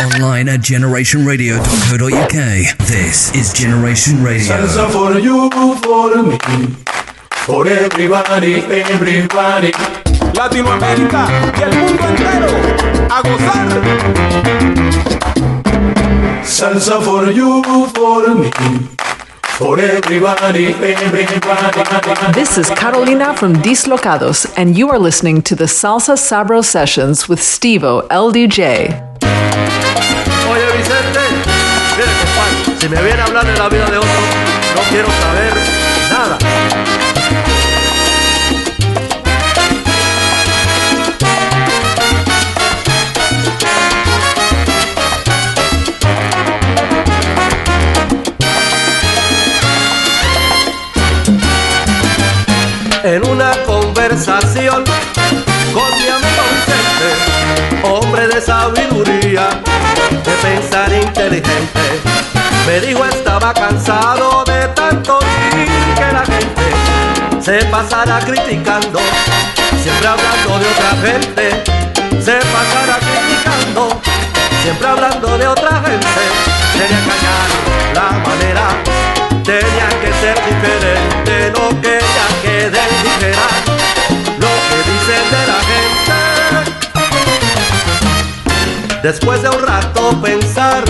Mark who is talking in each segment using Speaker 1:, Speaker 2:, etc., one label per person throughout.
Speaker 1: Online at generationradio.co.uk. This is Generation Radio.
Speaker 2: Salsa for you, for me, for everybody, everybody.
Speaker 3: Latinoamérica y el mundo entero a gozar.
Speaker 2: Salsa for you, for me. For everybody, everybody.
Speaker 4: This is Carolina from Dislocados, and you are listening to the Salsa Sabro Sessions with Stevo LDJ.
Speaker 5: Oye Vicente, mire compadre, si me viene a hablar de la vida de otro, no quiero saber nada. En una conversación hombre de sabiduría, de pensar inteligente, me dijo estaba cansado de tanto ir que la gente se pasara criticando, siempre hablando de otra gente, se pasara criticando, siempre hablando de otra gente, tenía que hallar la manera, tenía que ser diferente, no quería que Después de un rato pensar,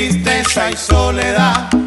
Speaker 6: tristeza y soledad.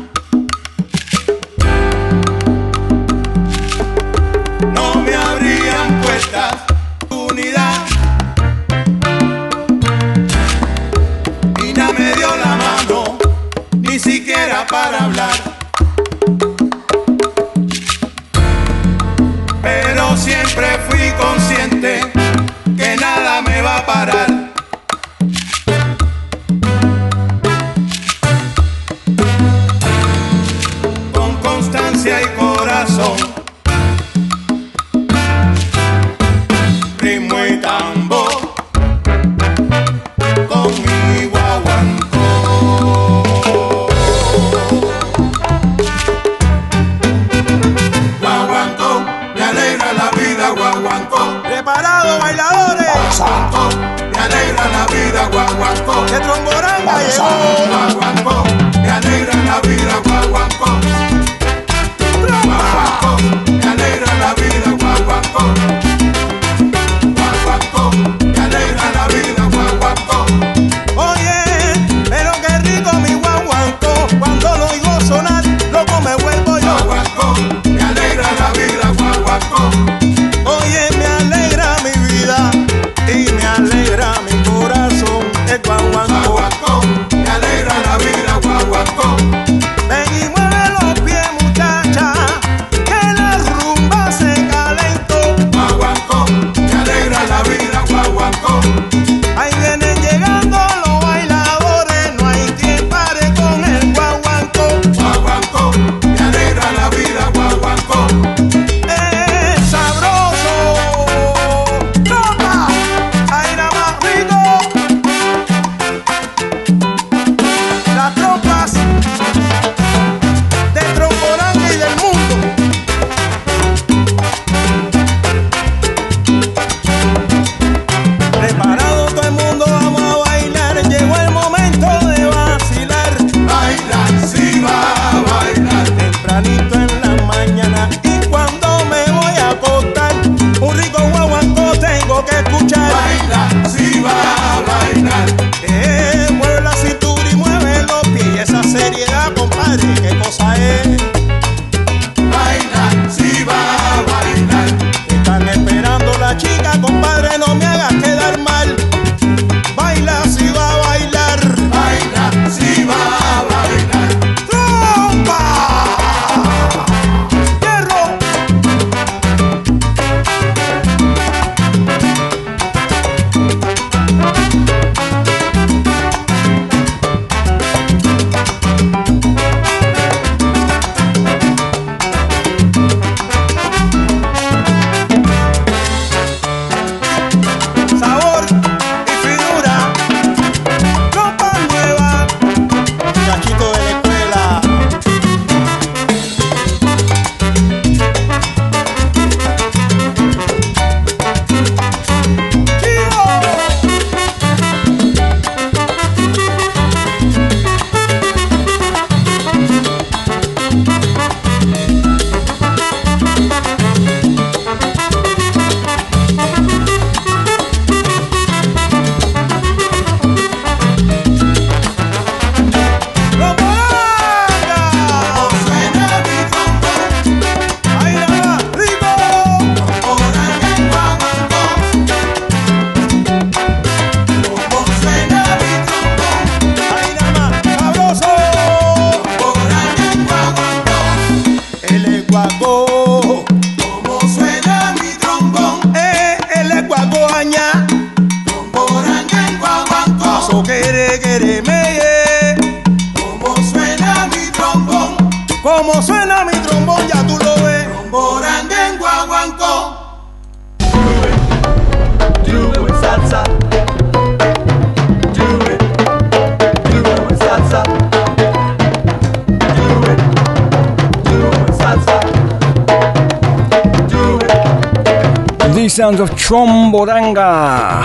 Speaker 7: sounds of Tromboranga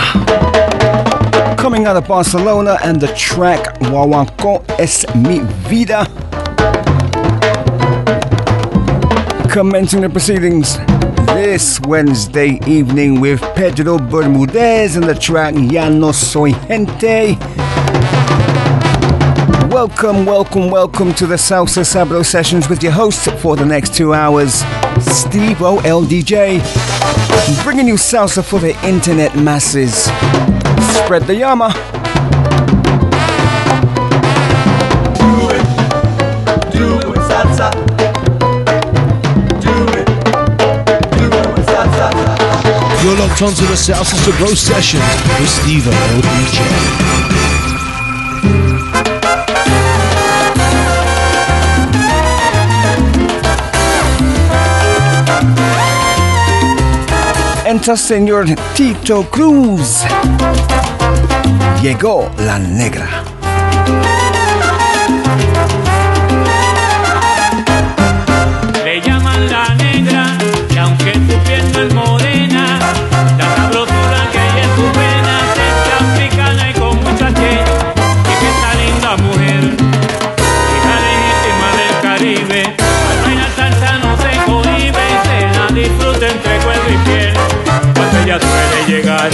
Speaker 7: coming out of Barcelona and the track Guaguancó es mi vida. Commencing the proceedings this Wednesday evening with Pedro Bermudez and the track Ya no soy gente. Welcome, welcome, welcome to the Salsa Sabro sessions with your host for the next two hours, Steve OLDJ. Bringing you salsa for the internet masses. Spread the yama.
Speaker 2: You're locked onto the salsa Sister Bro session with Steve O
Speaker 7: DJ. canta señor Tito Cruz. Llegó la negra.
Speaker 8: llegar.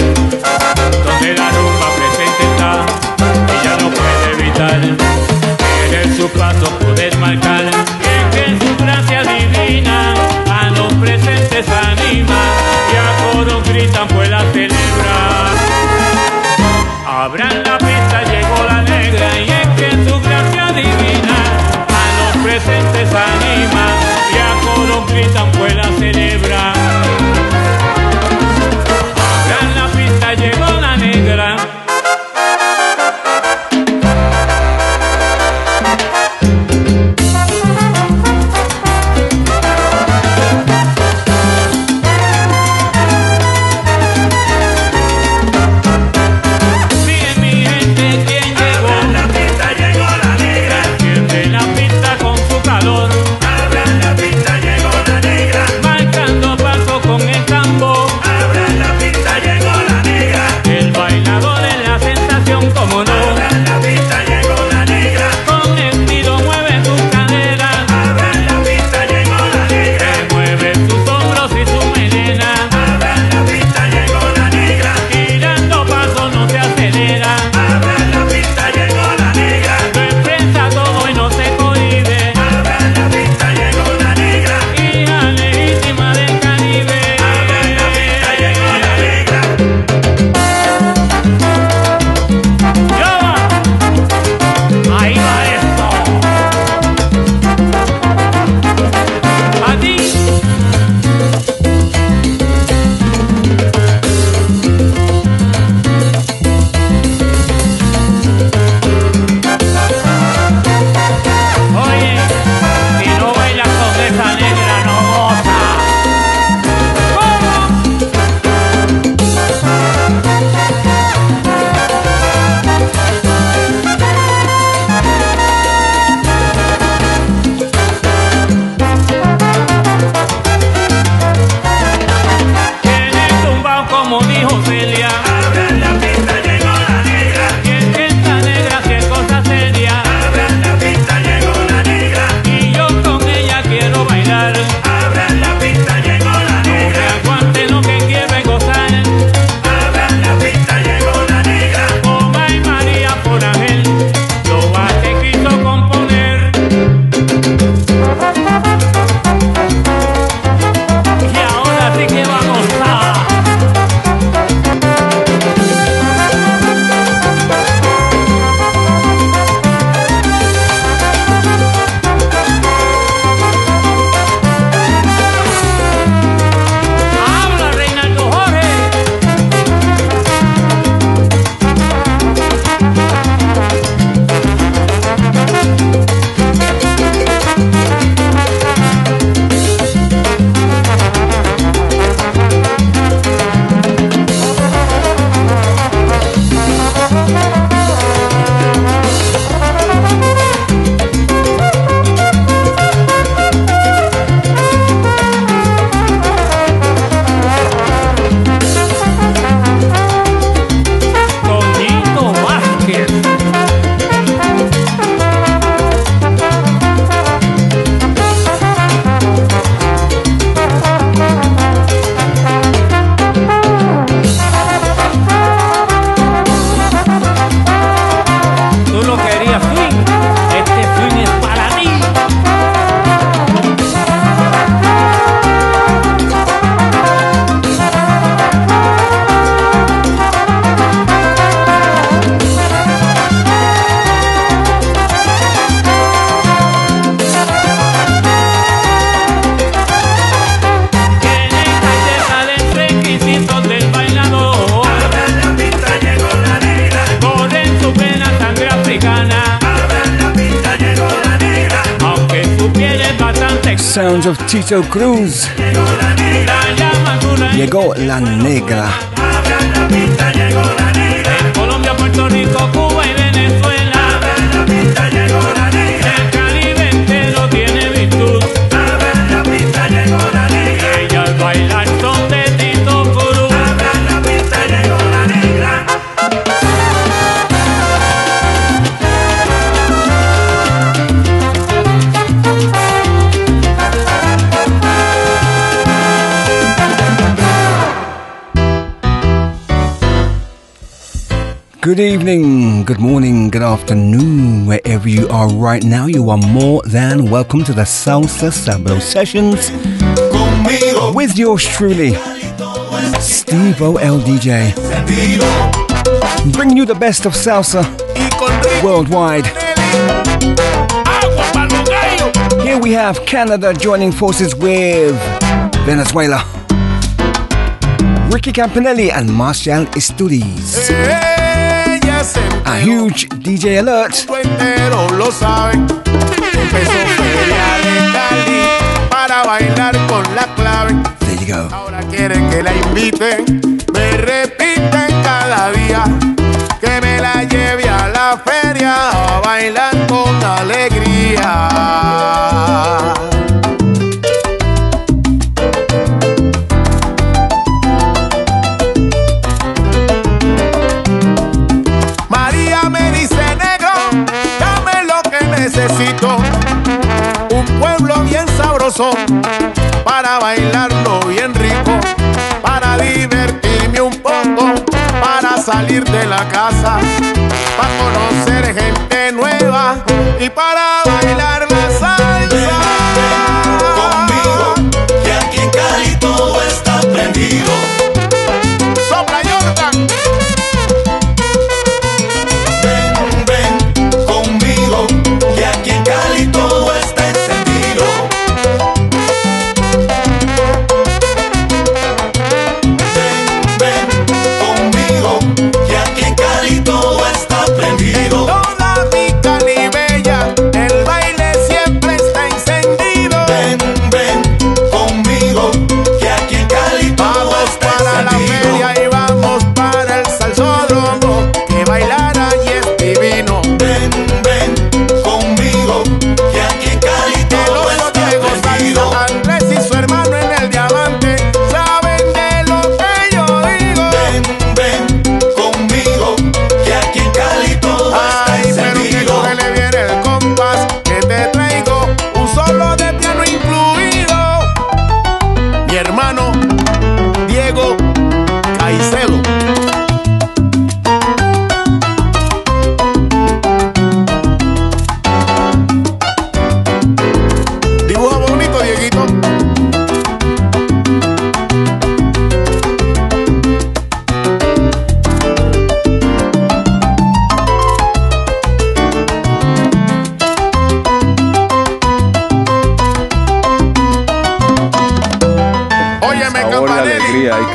Speaker 7: Sounds of Tito Cruz. Llegó la negra. Good evening, good morning, good afternoon, wherever you are right now. You are more than welcome to the Salsa Sabro sessions with yours truly, Steve OLDJ. LDJ. Bringing you the best of salsa worldwide. Here we have Canada joining forces with Venezuela. Ricky Campanelli and Marcial Isturiz. Huge DJ alert.
Speaker 6: entero lo saben. Empezó feria de Cali para bailar con la clave.
Speaker 7: There you go.
Speaker 6: Ahora quieren que la inviten, me repiten cada día que me la lleve a la feria a bailar con alegría. Para bailarlo bien rico, para divertirme un poco, para salir de la casa, para conocer gente nueva y para bailar la salsa.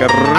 Speaker 2: que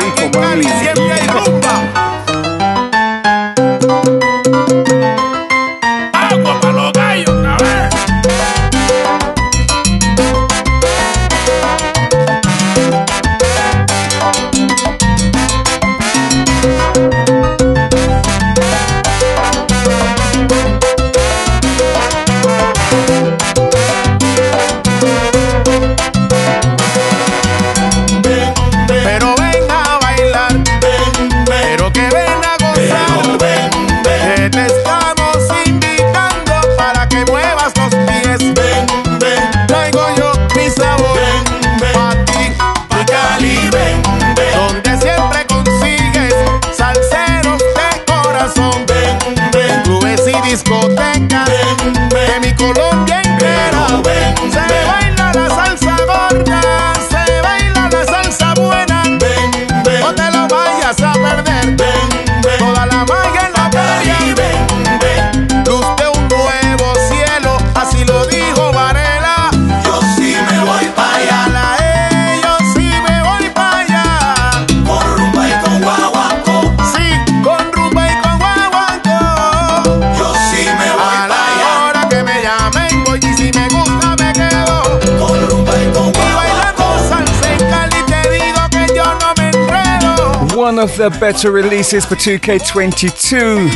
Speaker 7: one of the better releases for 2K22.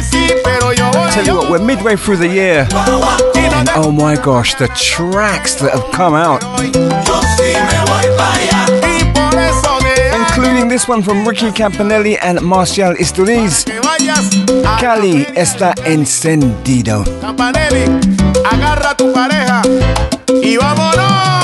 Speaker 7: Tell you what, we're midway through the year. And oh my gosh, the tracks that have come out. Including this one from Ricky Campanelli and Marcial Isturiz. Cali está encendido.
Speaker 6: Campanelli, agarra tu pareja y vámonos.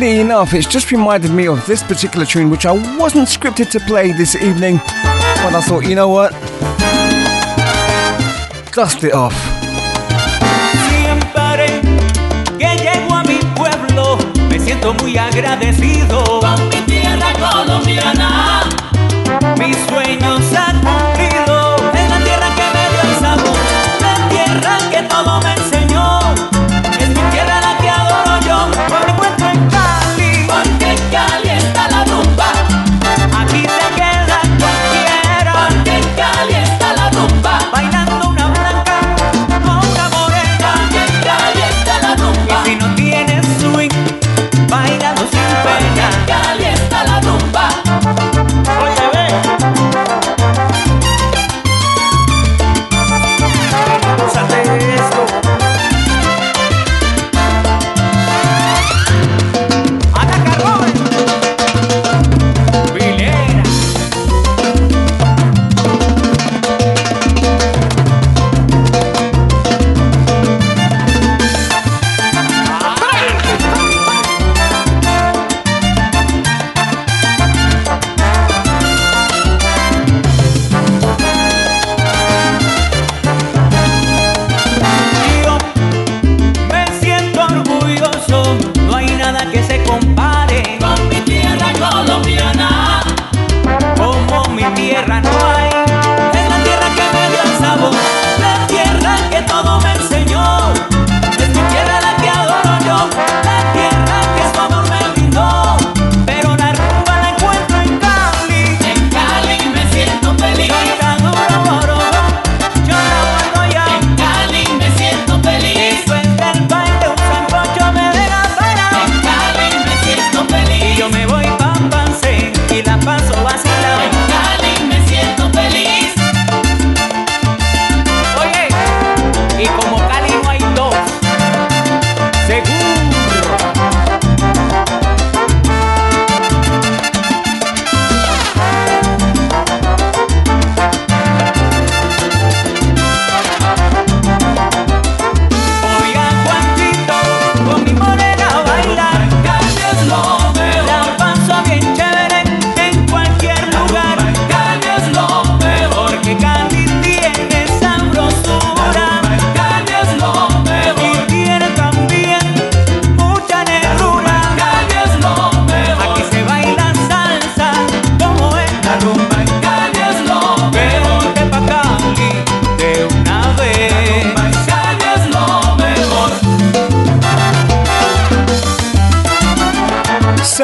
Speaker 7: Oddly enough, it's just reminded me of this particular tune, which I wasn't scripted to play this evening. But I thought, you know what? Dust it off.
Speaker 9: Siempre que llego a mi pueblo me siento muy agradecido con mi tierra colombiana. Mis sueños han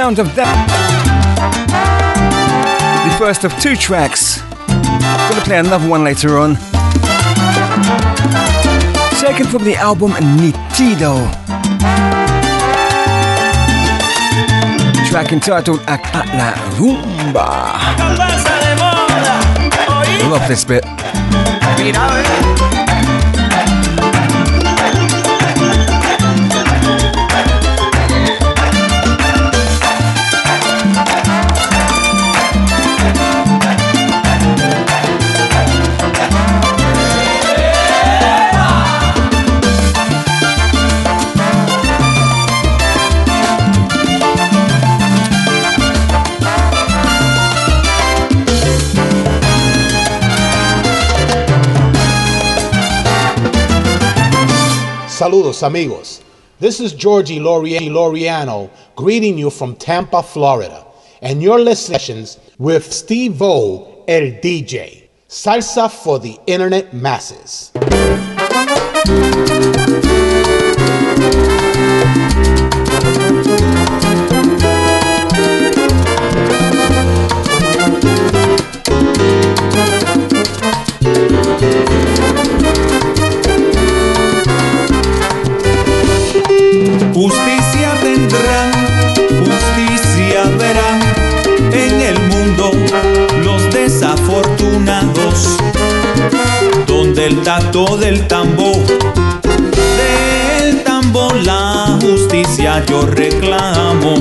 Speaker 7: Sound of that. The first of two tracks. Gonna play another one later on. Second from the album Nitido. Track entitled la Rumba. Love this bit.
Speaker 10: Saludos, amigos. This is Georgie Lori- Loriano greeting you from Tampa, Florida. And you're listening sessions with Steve O, El DJ. Salsa for the internet masses.
Speaker 11: del tambor. Del tambor la justicia yo reclamo.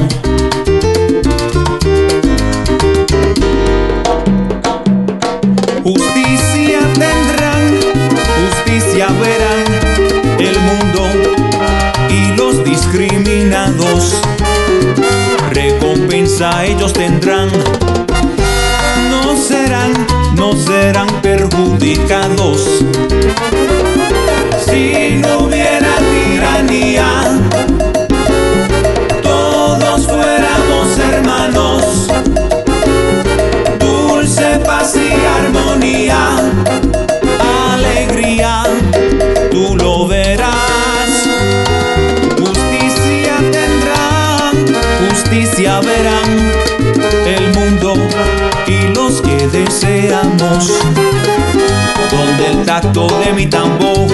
Speaker 11: Justicia tendrán, justicia verán el mundo y los discriminados. Recompensa ellos tendrán, no serán serán perjudicados. Si no hubiera tiranía, todos fuéramos hermanos, dulce paz y armonía. donde el tacto de mi tambor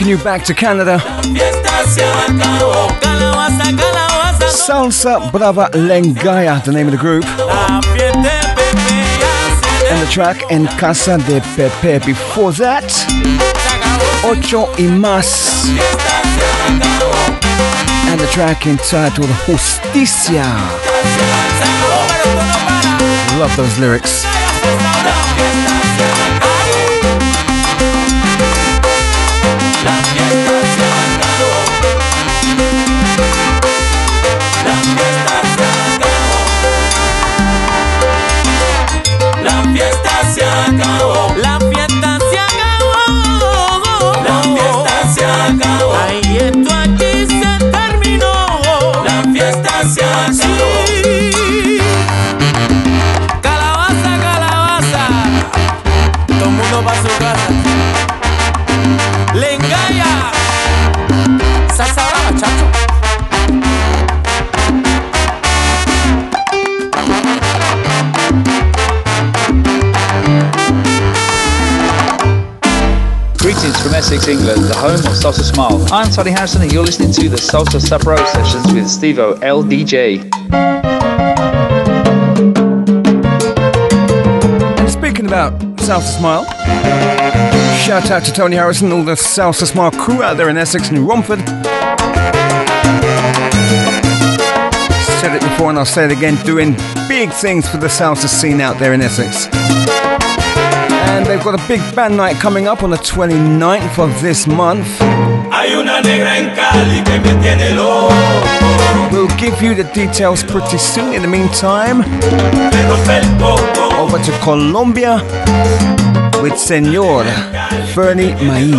Speaker 12: taking you back to Canada. Salsa Brava Lengaya, the name of the group. And the track En Casa de Pepe. Before that, Ocho y Más. And the track entitled Justicia. Love those lyrics.
Speaker 13: Essex, England, the home of Salsa Smile. I'm Tony Harrison, and you're listening to the Salsa Sabro sessions with Stevo LDJ.
Speaker 12: And speaking about Salsa Smile, shout out to Tony Harrison, and all the Salsa Smile crew out there in Essex and Romford. Said it before and I'll say it again, doing big things for the salsa scene out there in Essex. And they've got a big band night coming up on the 29th of this month. We'll give you the details pretty soon. In the meantime, over to Colombia with Senor Fernie
Speaker 7: Maib.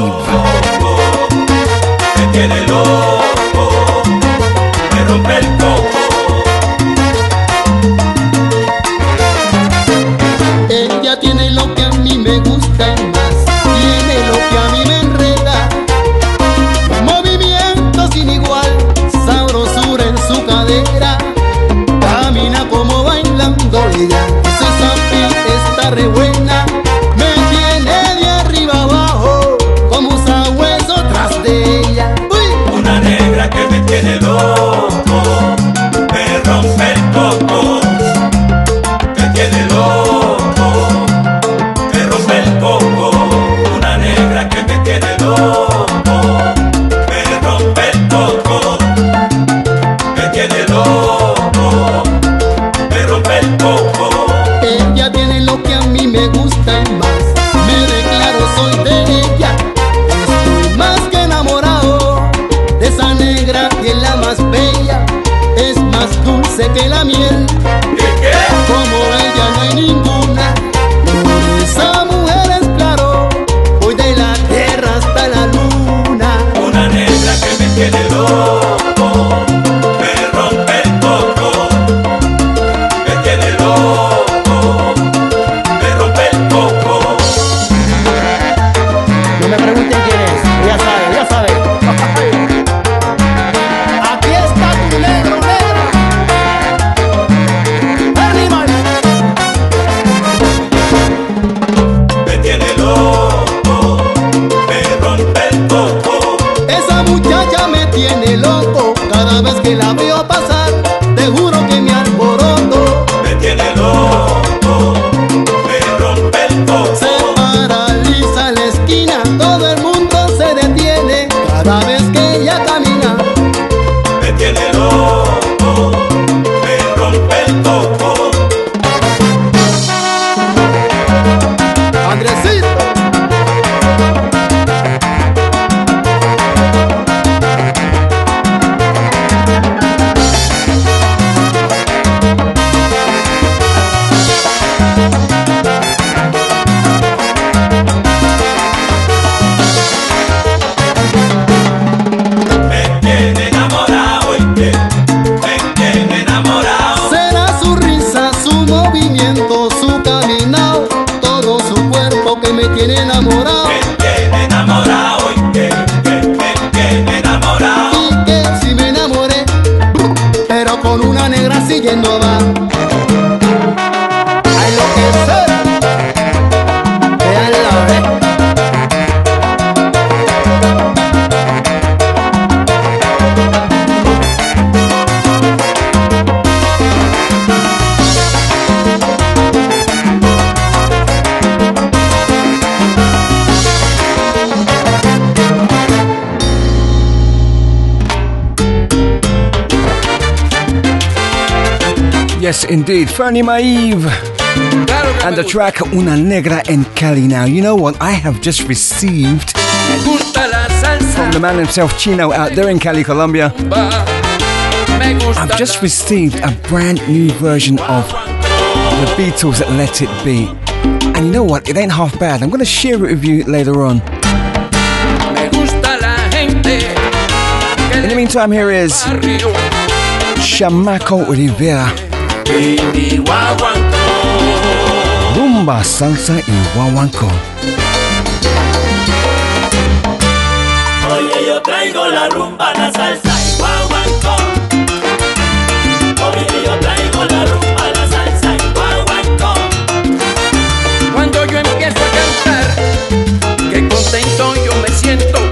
Speaker 7: Fanny Maive. And the track Una Negra en Cali. Now, you know what? I have just received from the man himself, Chino, out there in Cali, Colombia. I've just received a brand new version of the Beatles' Let It Be. And you know what? It ain't half bad. I'm going to share it with you later on. In the meantime, here is Chamaco Rivera. Rumba, salsa y guaguancó.
Speaker 14: Oye, yo traigo la rumba, la salsa y guaguancó. Oye, yo traigo la rumba, la salsa y guaguancó.
Speaker 15: Cuando yo empiezo a cantar, qué contento yo me siento.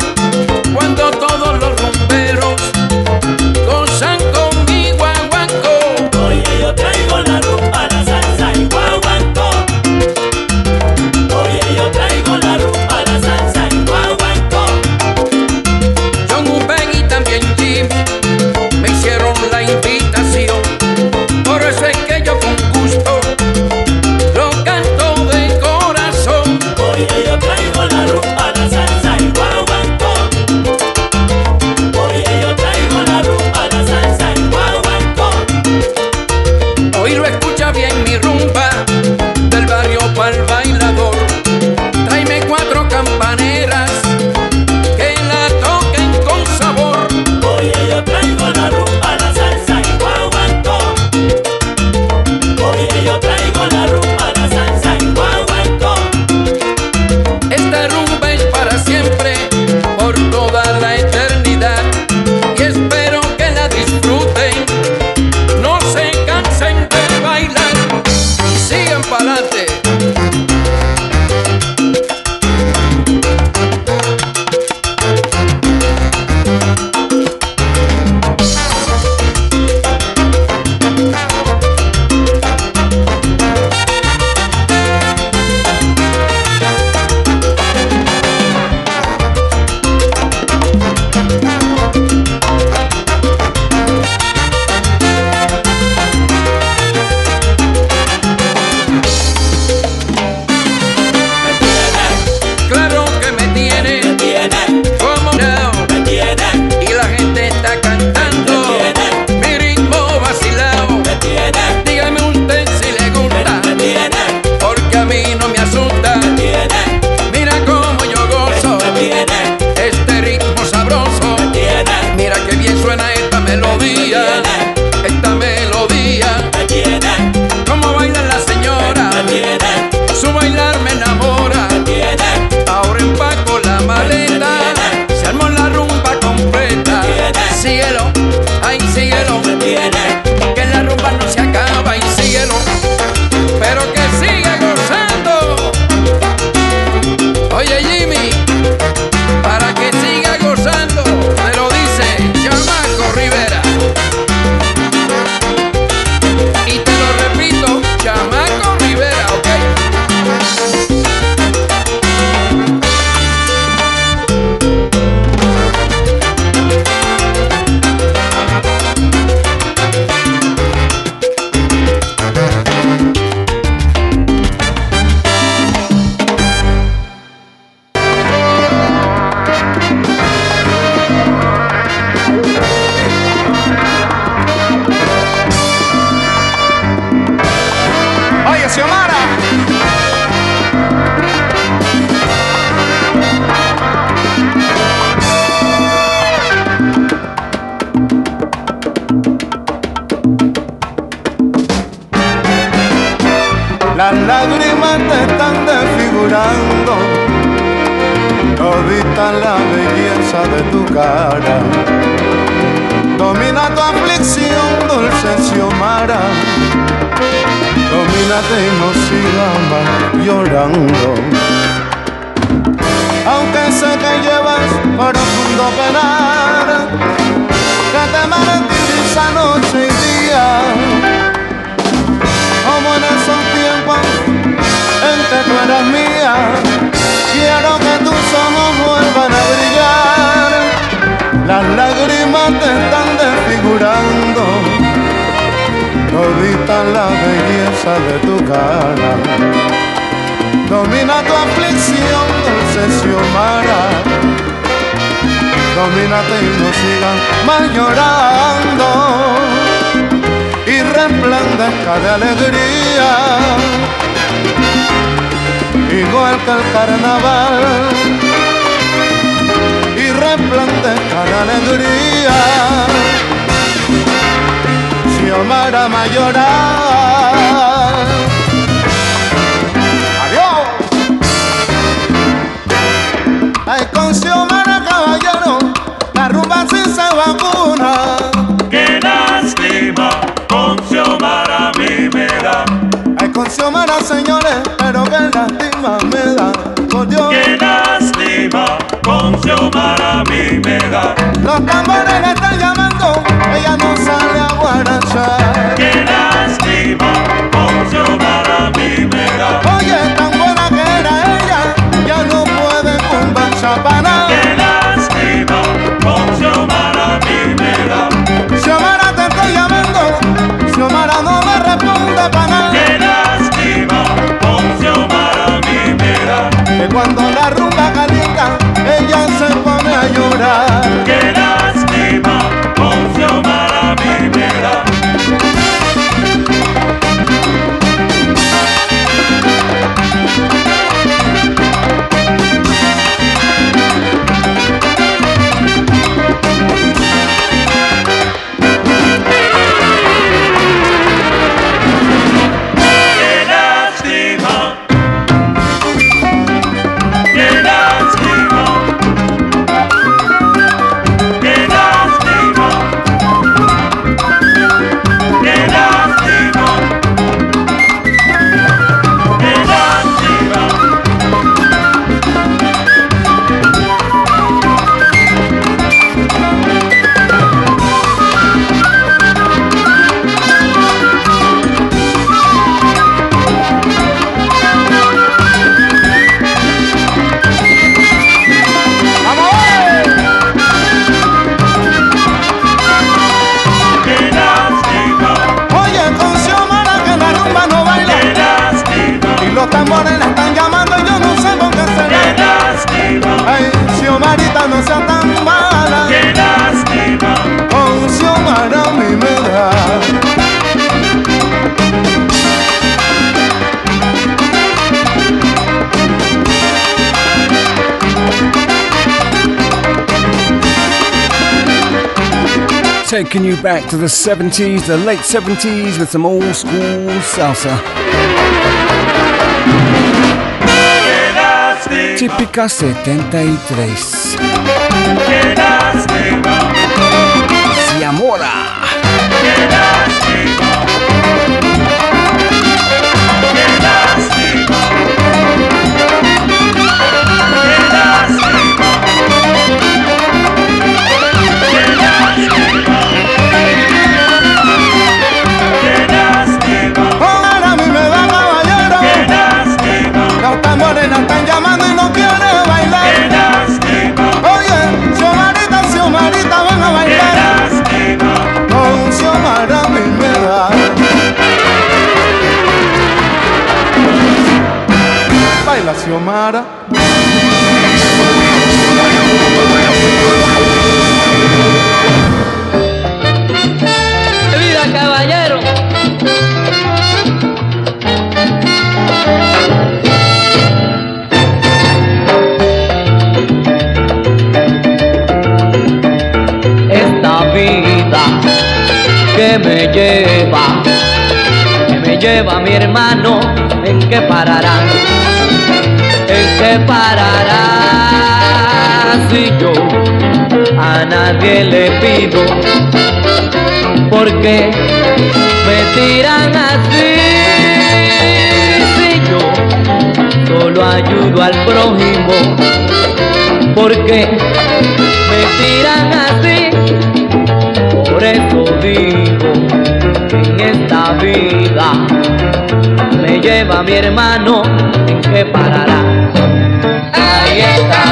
Speaker 6: Xiomara,
Speaker 12: señores, pero qué lástima me da, por Dios.
Speaker 14: Qué lástima, con Xiomara a mí me da.
Speaker 12: Los tambores la están llamando, ella no sale a guarachar. que cuando la rumba calienta ella se pone a llorar.
Speaker 7: taking you back to the 70s, the late 70s, with some old school salsa. Típica 73.
Speaker 12: Xiomara.
Speaker 16: ¡Viva caballero! Esta vida que me lleva, que me lleva mi hermano, ¿en qué parará? separará. Si yo a nadie le pido, porque me tiran así. Si yo solo ayudo al prójimo, porque me tiran así. Por eso digo, que en esta vida me lleva mi hermano, ¿en qué parará?
Speaker 10: galleta.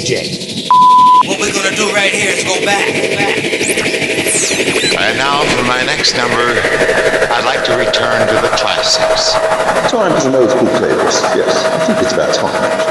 Speaker 17: What we're gonna do right here is go back.
Speaker 18: And now for my next number, I'd like to return to the classics.
Speaker 19: Time for an old school playlist, yes. I think it's about time.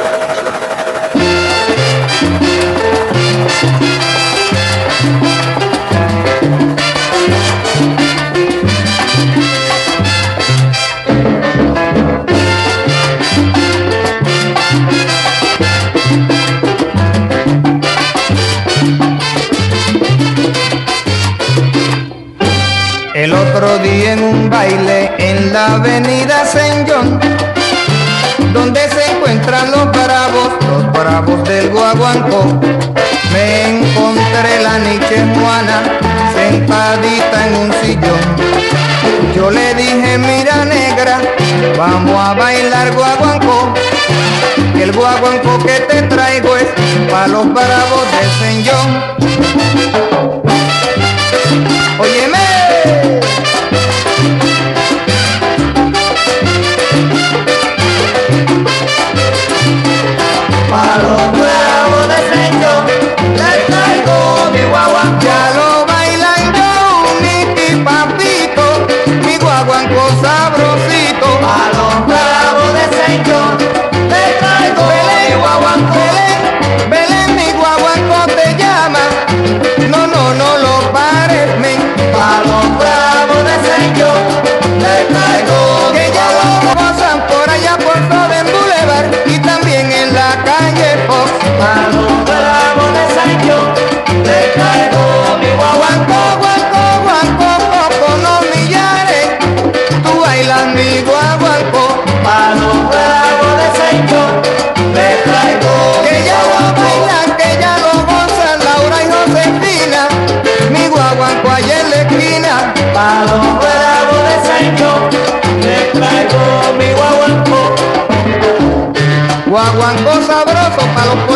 Speaker 20: Vamos a bailar guaguancó, el guaguancó que te traigo es para los bravos de Señor.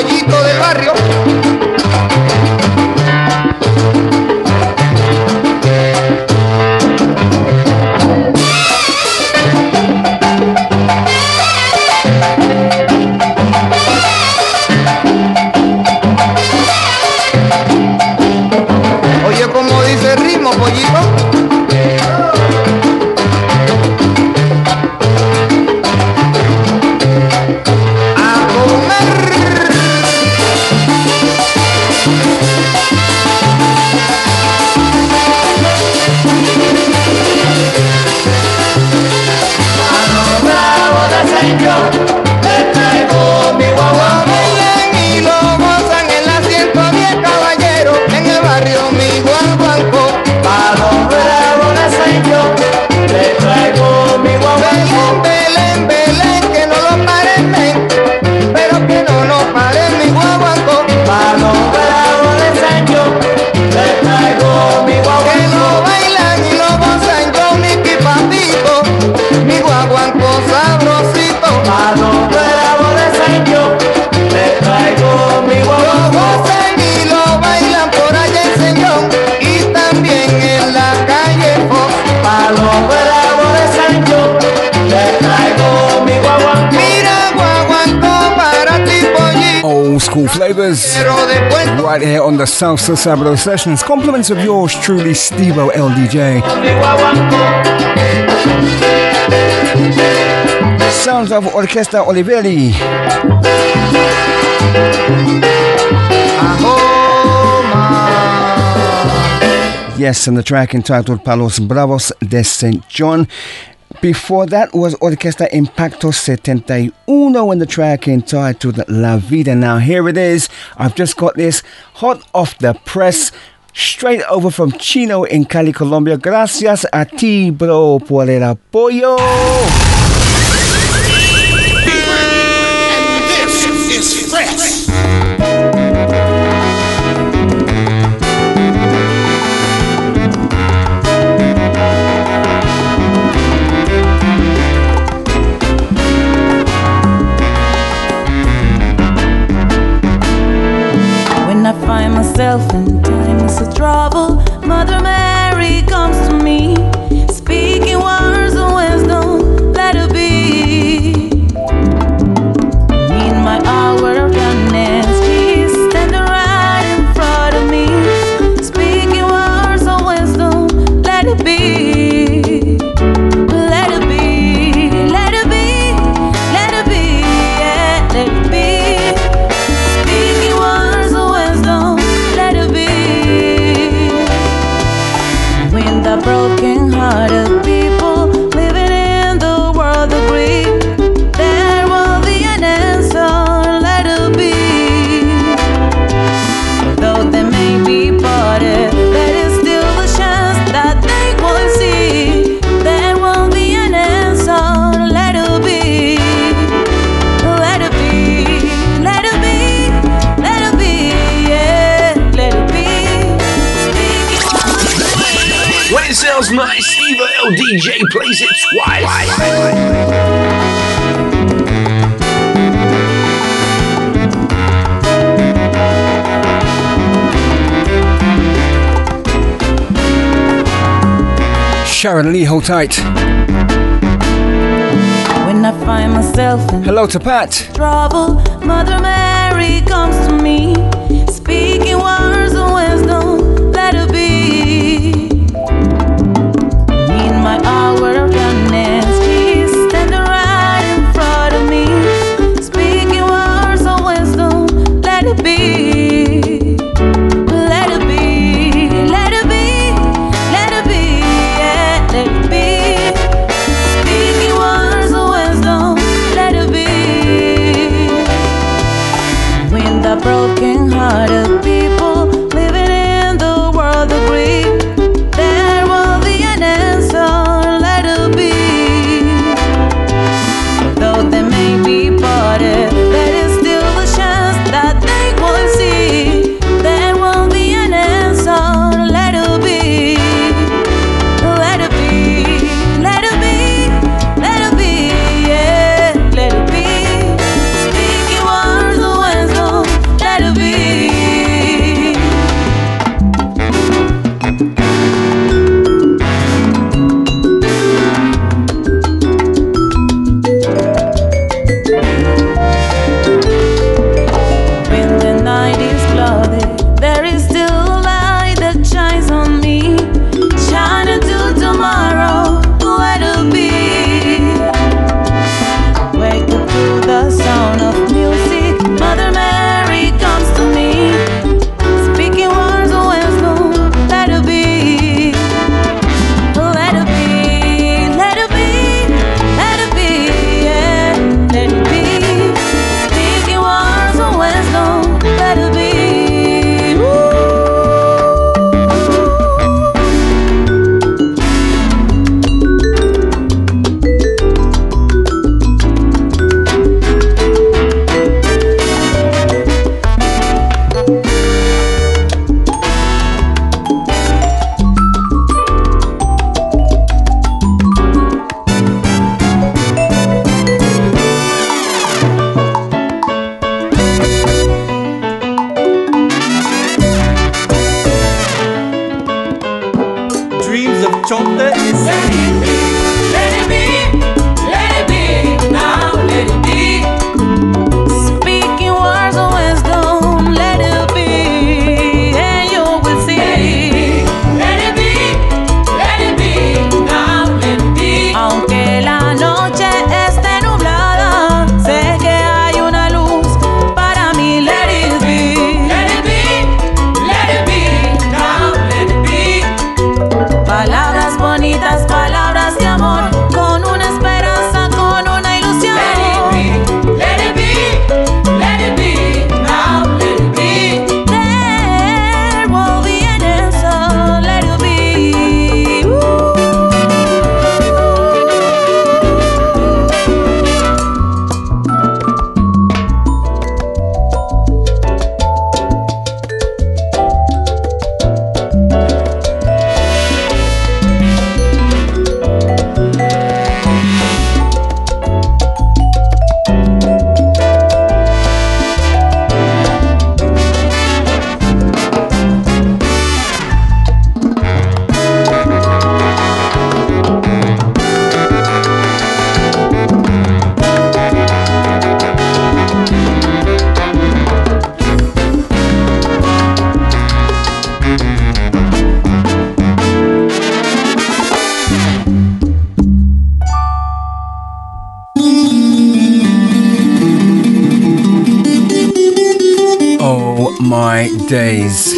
Speaker 20: pollito
Speaker 7: on the Salsa Sabado sessions. Compliments of yours truly, Stevo LDJ. Sounds of Orquesta Oliveri. Yes, and the track entitled Palos Bravos de St. John. Before that was Orquesta Impacto 71 and the track entitled La Vida. Now, here it is. I've just got this hot off the press, straight over from Chino in Cali, Colombia. Gracias a ti, bro, por el apoyo.
Speaker 21: myself and
Speaker 1: time is a drop.
Speaker 7: and Lee, hold tight.
Speaker 21: When I find myself
Speaker 7: Hello to Pat.
Speaker 21: Trouble, Mother Mary comes to me, speaking words of wisdom, let it be. In my hour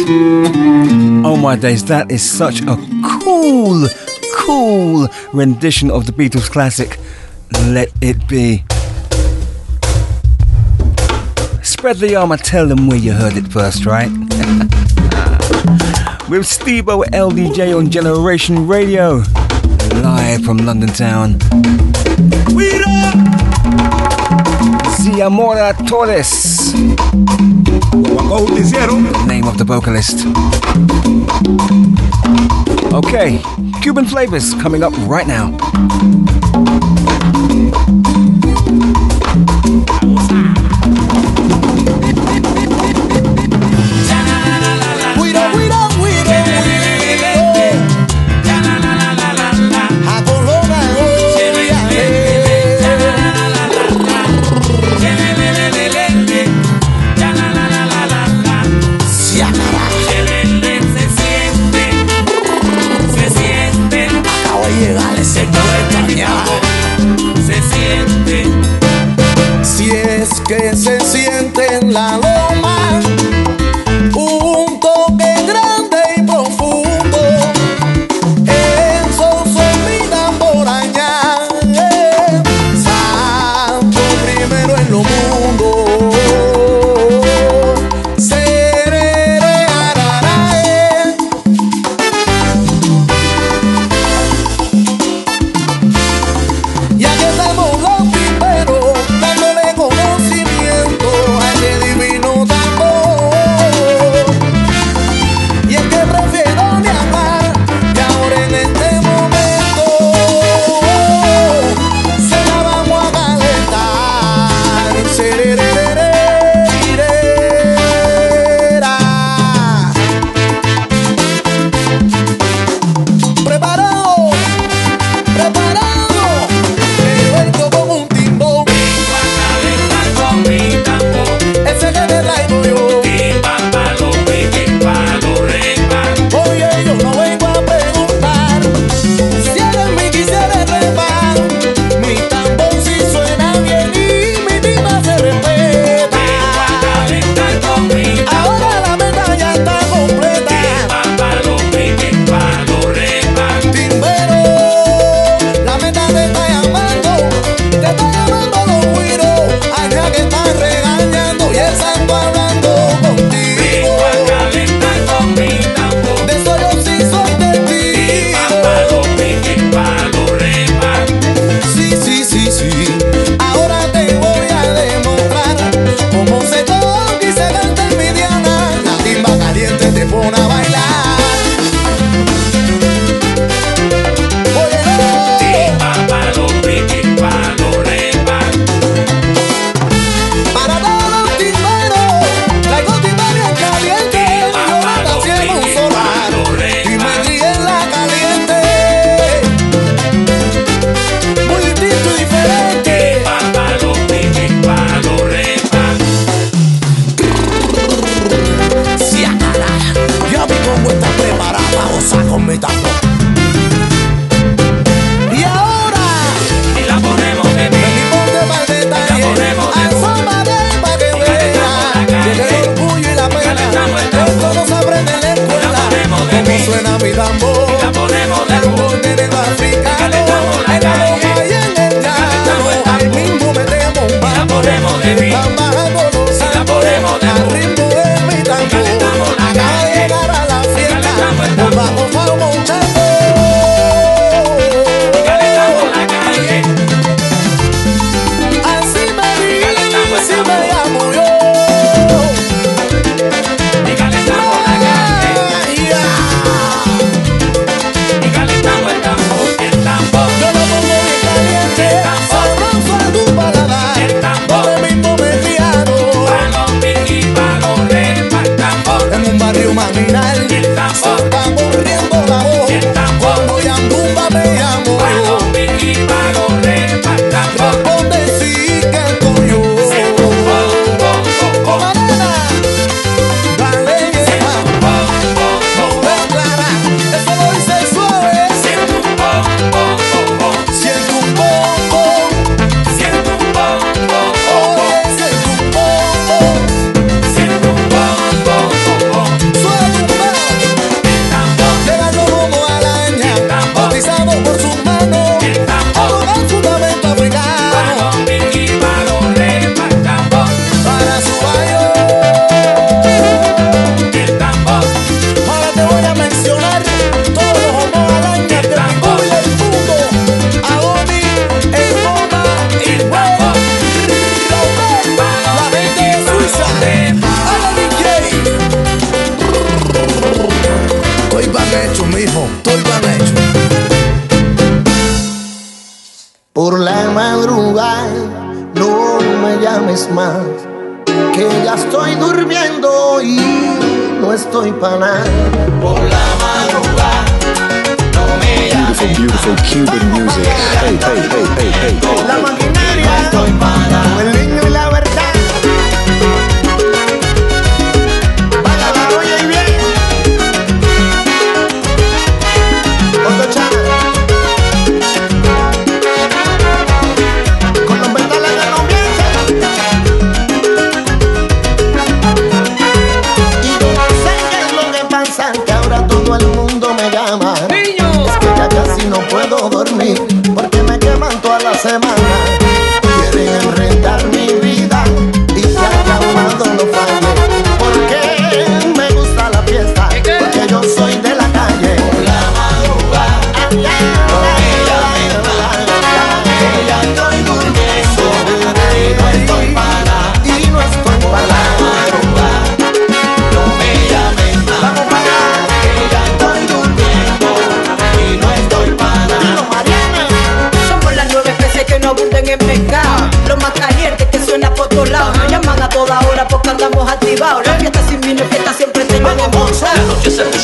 Speaker 7: Oh my days, that is such a cool, cool rendition of the Beatles classic, Let It Be. Spread the arm and tell them where you heard it first, right? With Stevo LDJ on Generation Radio, live from London Town. Xiomara Torres. Name of the vocalist.
Speaker 22: Okay, Cuban flavors coming up right now.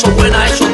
Speaker 23: 说回
Speaker 3: 来说。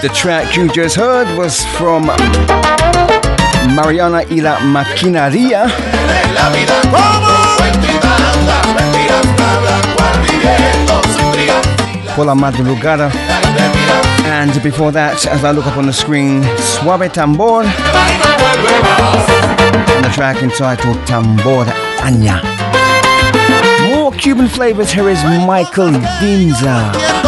Speaker 3: The track you just heard was from Mariana y la Maquinaria. Por la madrugada.
Speaker 24: And before that, as I look up on the screen, Suave Tambor. And the track entitled Tambor Aña. More Cuban flavors. Here is Michael Dinza.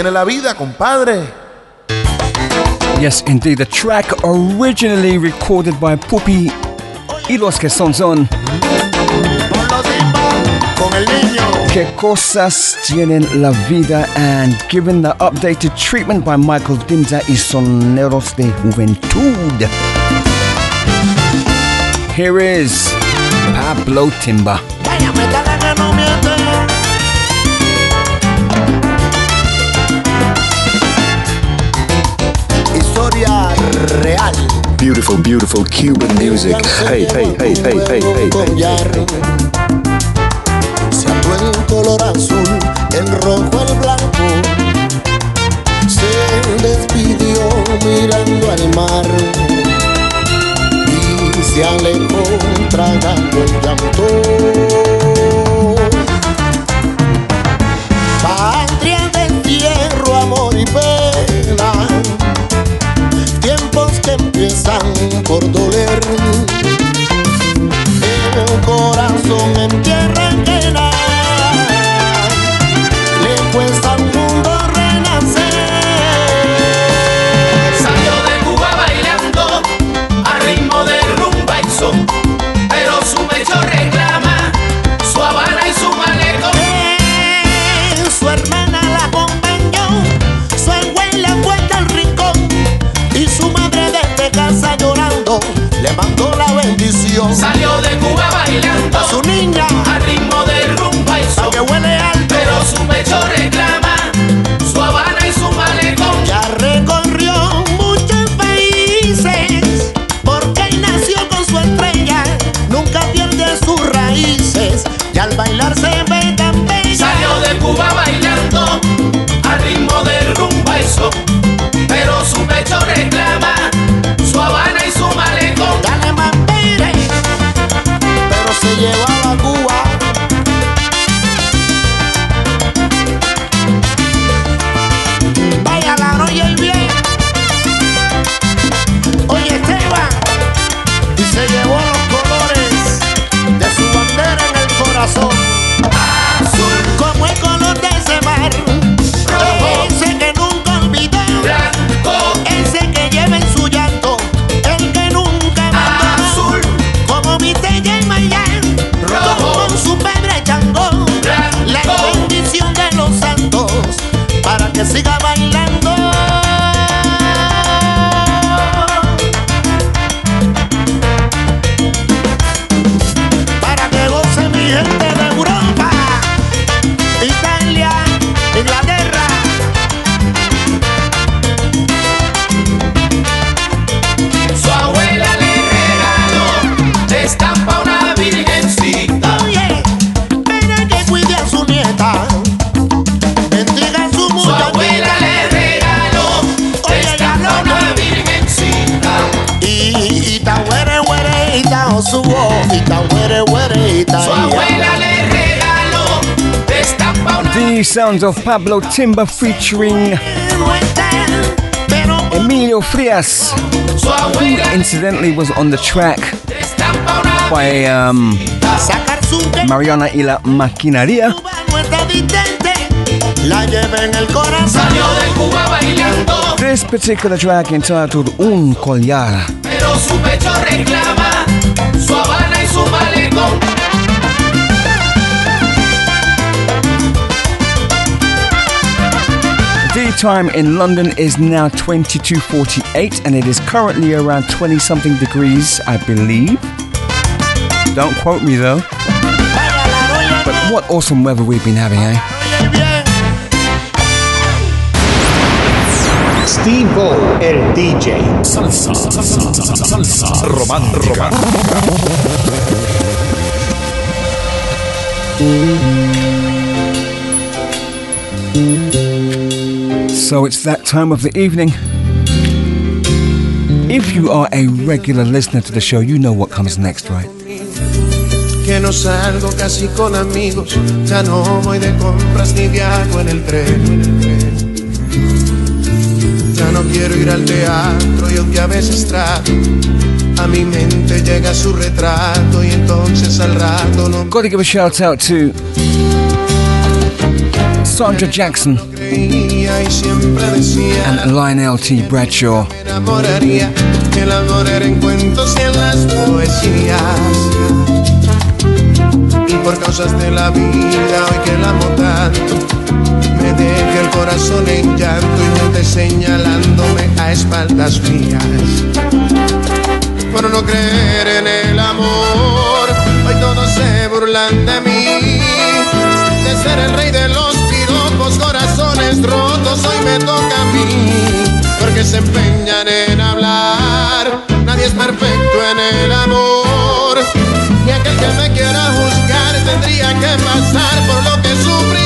Speaker 7: tiene la vida, compadre.
Speaker 24: Yes, indeed. The track originally recorded by Pupy y los que son son. Que cosas tienen la vida and given the updated treatment by Michael Dimza y Soneros de Juventud. Here is Pablo Timba.
Speaker 3: Real.
Speaker 25: Beautiful, beautiful Cuban music. Hey, hey, hey, hey, hey, hey, hey.
Speaker 3: Se ató el color azul, el rojo, el blanco. Se despidió mirando al mar y se alejó tragando el llanto. Patria de entierro, amor y pena. Que empiezan por doler. El corazón en tierra
Speaker 7: sounds of Pablo Timba featuring Emilio Frias, who incidentally was on the track by um, Mariana y la Maquinaria. This particular track entitled Un Collar. Time in London is now 22:48 and it is currently around 20 something degrees, I believe. Don't quote me though. But what awesome weather we've been having, eh?
Speaker 10: Steve O, el DJ.
Speaker 1: Salsa, salsa, salsa, romántica.
Speaker 7: So it's that time of the evening. If you are a regular listener to the show, you know what comes next, right?
Speaker 26: que no salgo casi con amigos, ya no voy de compras ni viajo en el tren. Ya no quiero ir al teatro y aunque a veces trato, a mi mente llega su retrato y entonces al rato no
Speaker 7: Gotta give a shout out to Sandra Jackson
Speaker 26: y siempre decía
Speaker 7: and Lionel T. Bradshaw.
Speaker 26: me enamoraría, que el amor era en cuentos y en las poesías. Y por causas de la vida, hoy que la amo tanto, me deja el corazón en llanto y gente señalándome a espaldas mías. Por no creer en el amor, hoy todos se burlan de mí. De ser el rey de los rotos hoy me toca a mí, porque se empeñan en hablar. Nadie es perfecto en el amor, y aquel que me quiera juzgar tendría que pasar por lo que sufrí.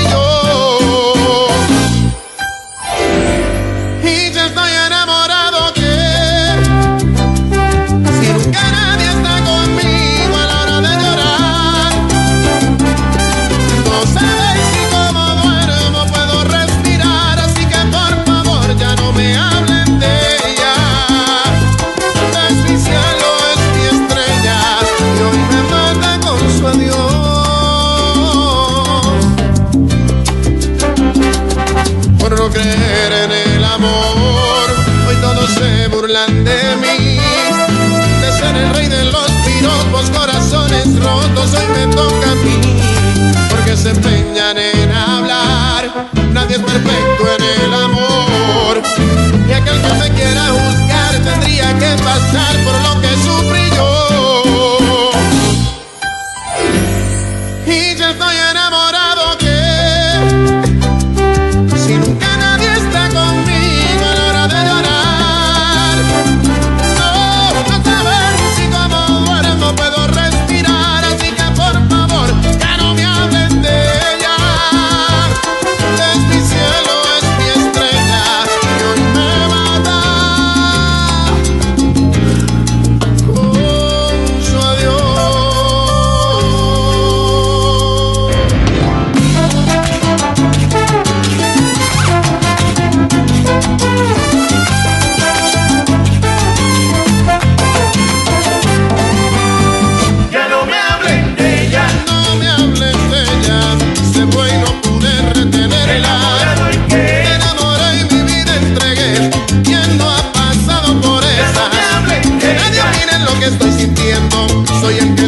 Speaker 26: se empeñan en hablar, nadie es perfecto en el amor. Y aquel que me quiera juzgar tendría que pasar. que estoy sintiendo, soy el que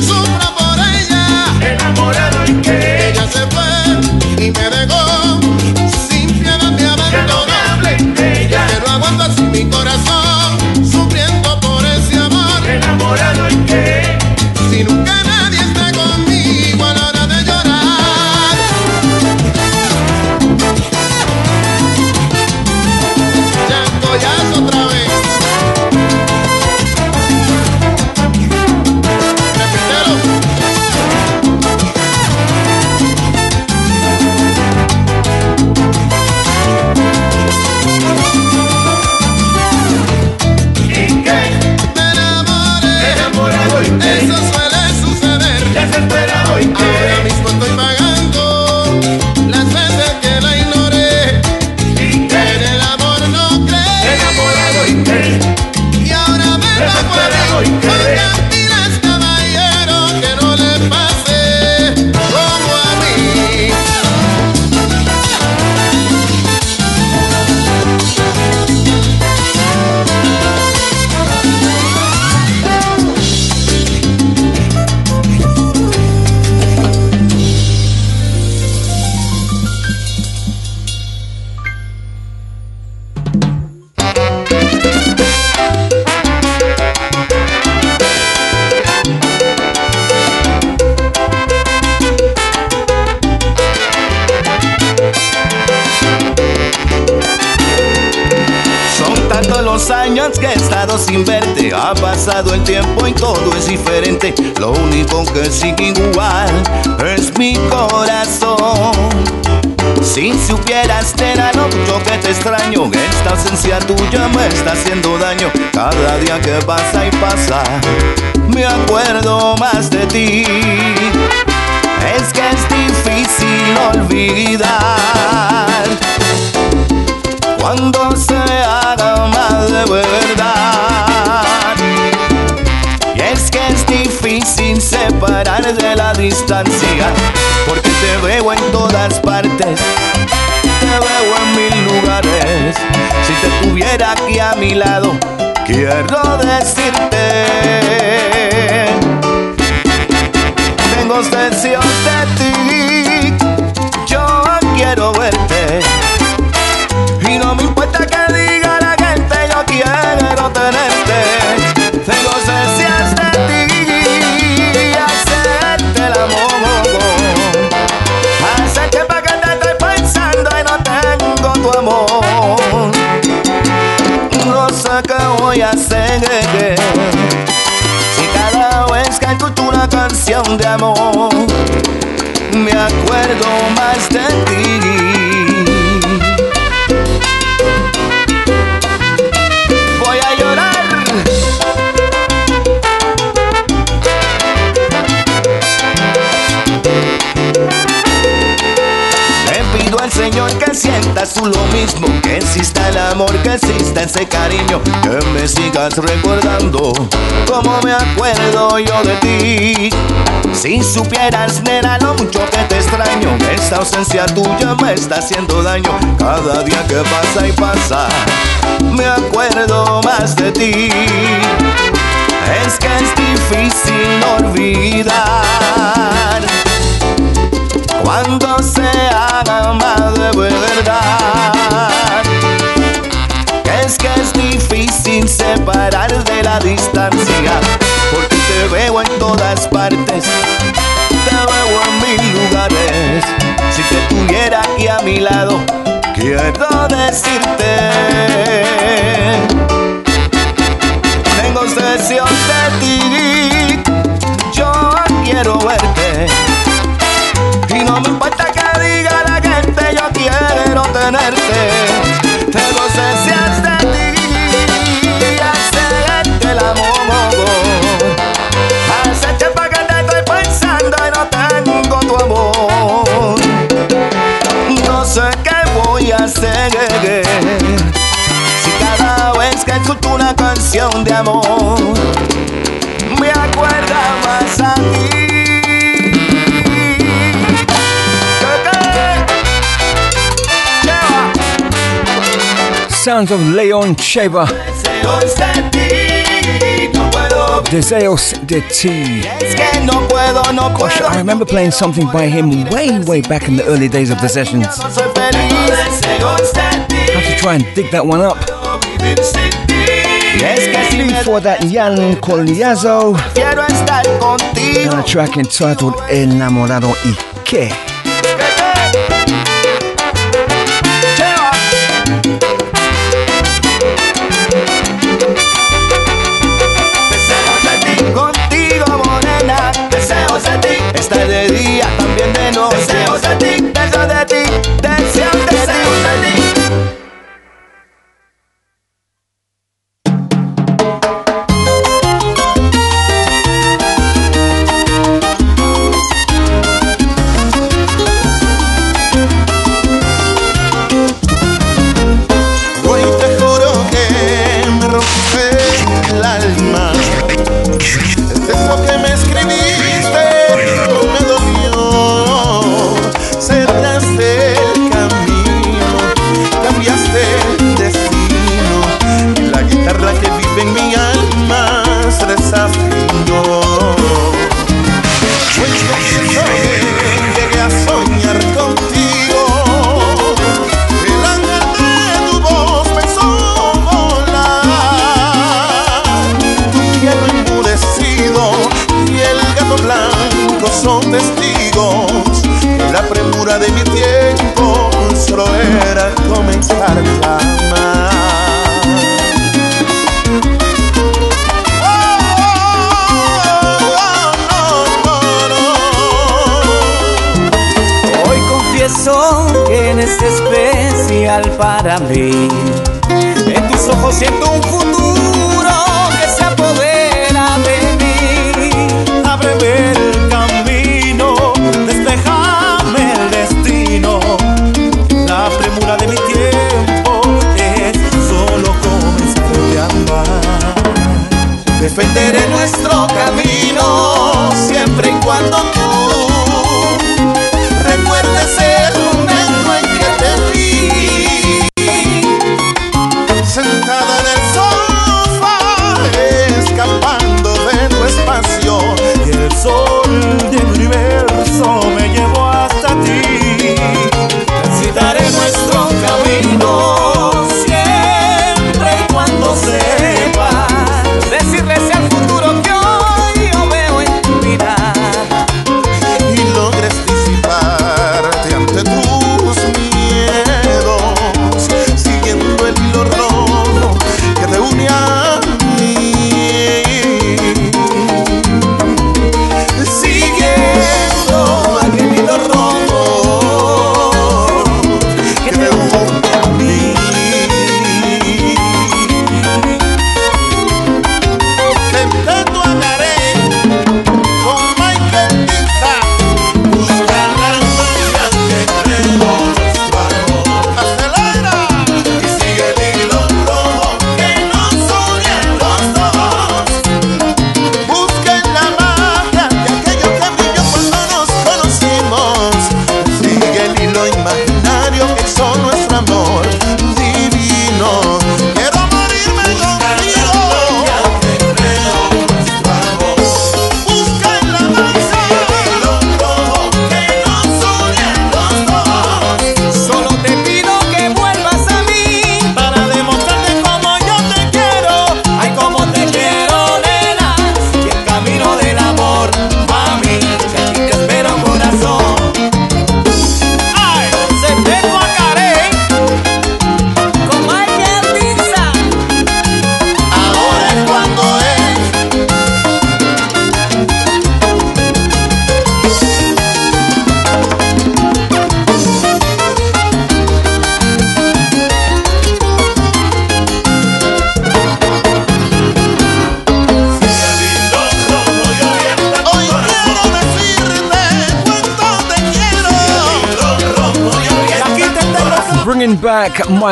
Speaker 24: supieras, nena, lo mucho que te extraño. Esta ausencia tuya me está haciendo daño. Cada día que pasa y pasa, me acuerdo más de ti. Es que es difícil no olvidar cuando se ama de verdad.
Speaker 7: Sounds of Leon Cheva. Deseos de ti. Gosh, I remember playing something by him way, way back in the early days of the sessions. Have to try and dig that one up. Es que Before that, Jan Coliazo. Quiero estar contigo. On a track entitled Enamorado y qué.
Speaker 24: Estar de día, también de noche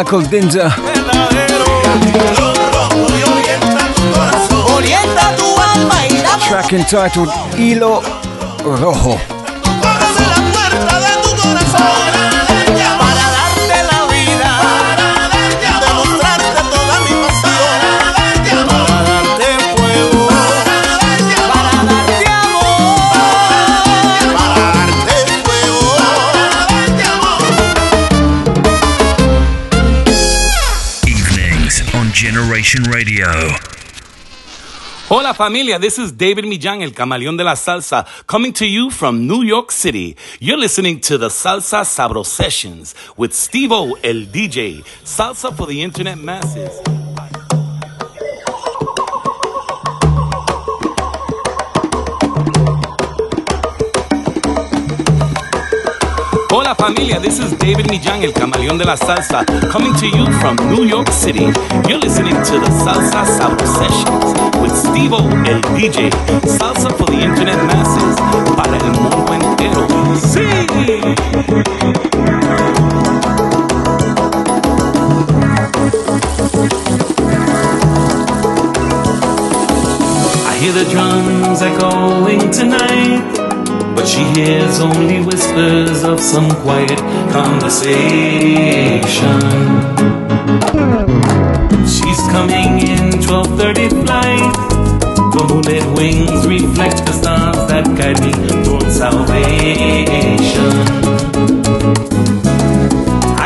Speaker 27: dame
Speaker 24: Track entitled Hilo Rojo.
Speaker 28: Familia, this is David Millán, el camaleón de la salsa, coming to you from New York City. You're listening to the Salsa Sabro Sessions with Steve O, el DJ, salsa for the internet masses. Familia, this is David Millán, el camaleón de la salsa, coming to you from New York City. You're listening to the Salsa Sabro Sessions with Steve el DJ, salsa for the internet masses, para el mundo entero. Sí.
Speaker 14: I hear the drums tonight, but she hears only whispers of some quiet conversation. She's coming in 12:30 flight. The moonlit wings reflect the stars that guide me toward salvation.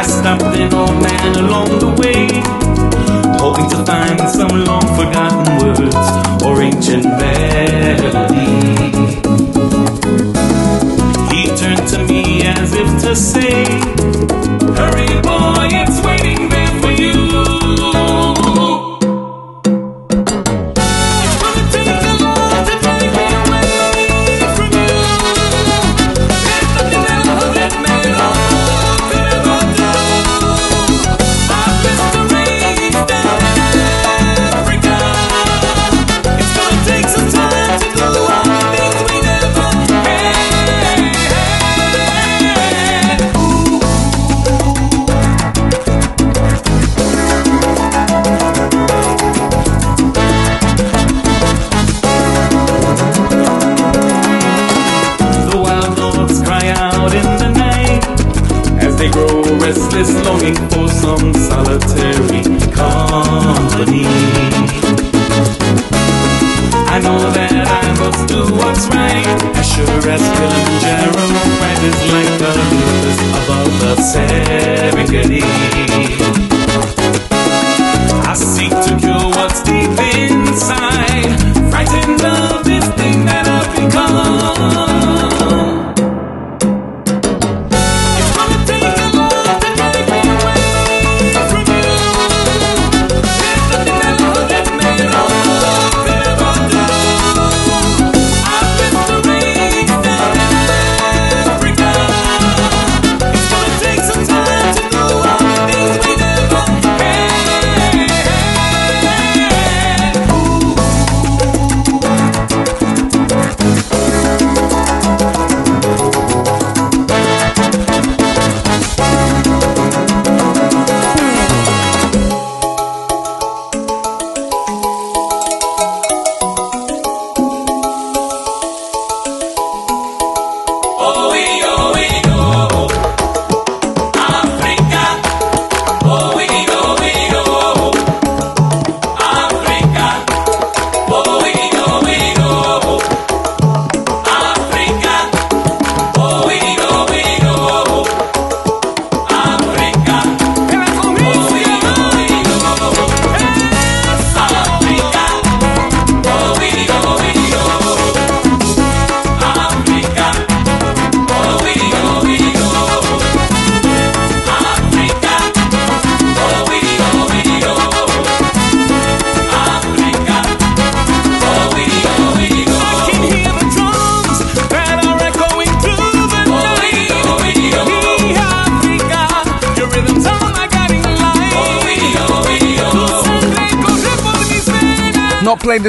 Speaker 14: I stopped an old man along the way hoping to find some long as if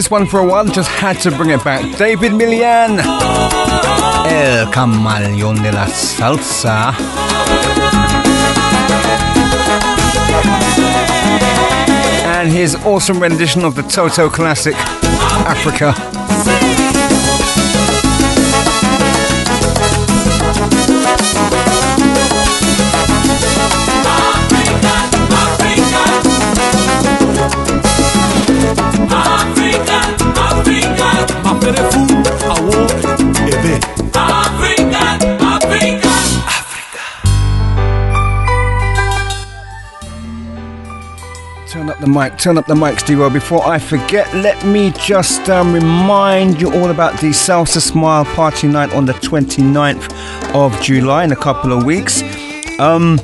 Speaker 24: one for a while, just had to bring it back. David Millán, El Camaleón de la Salsa.
Speaker 7: And his awesome rendition of the Toto classic, Africa. Mic, turn up the mic, Steve. Before I forget, let me just um, remind you all about the Salsa Smile Party Night on the 29th of July in a couple of weeks. Um,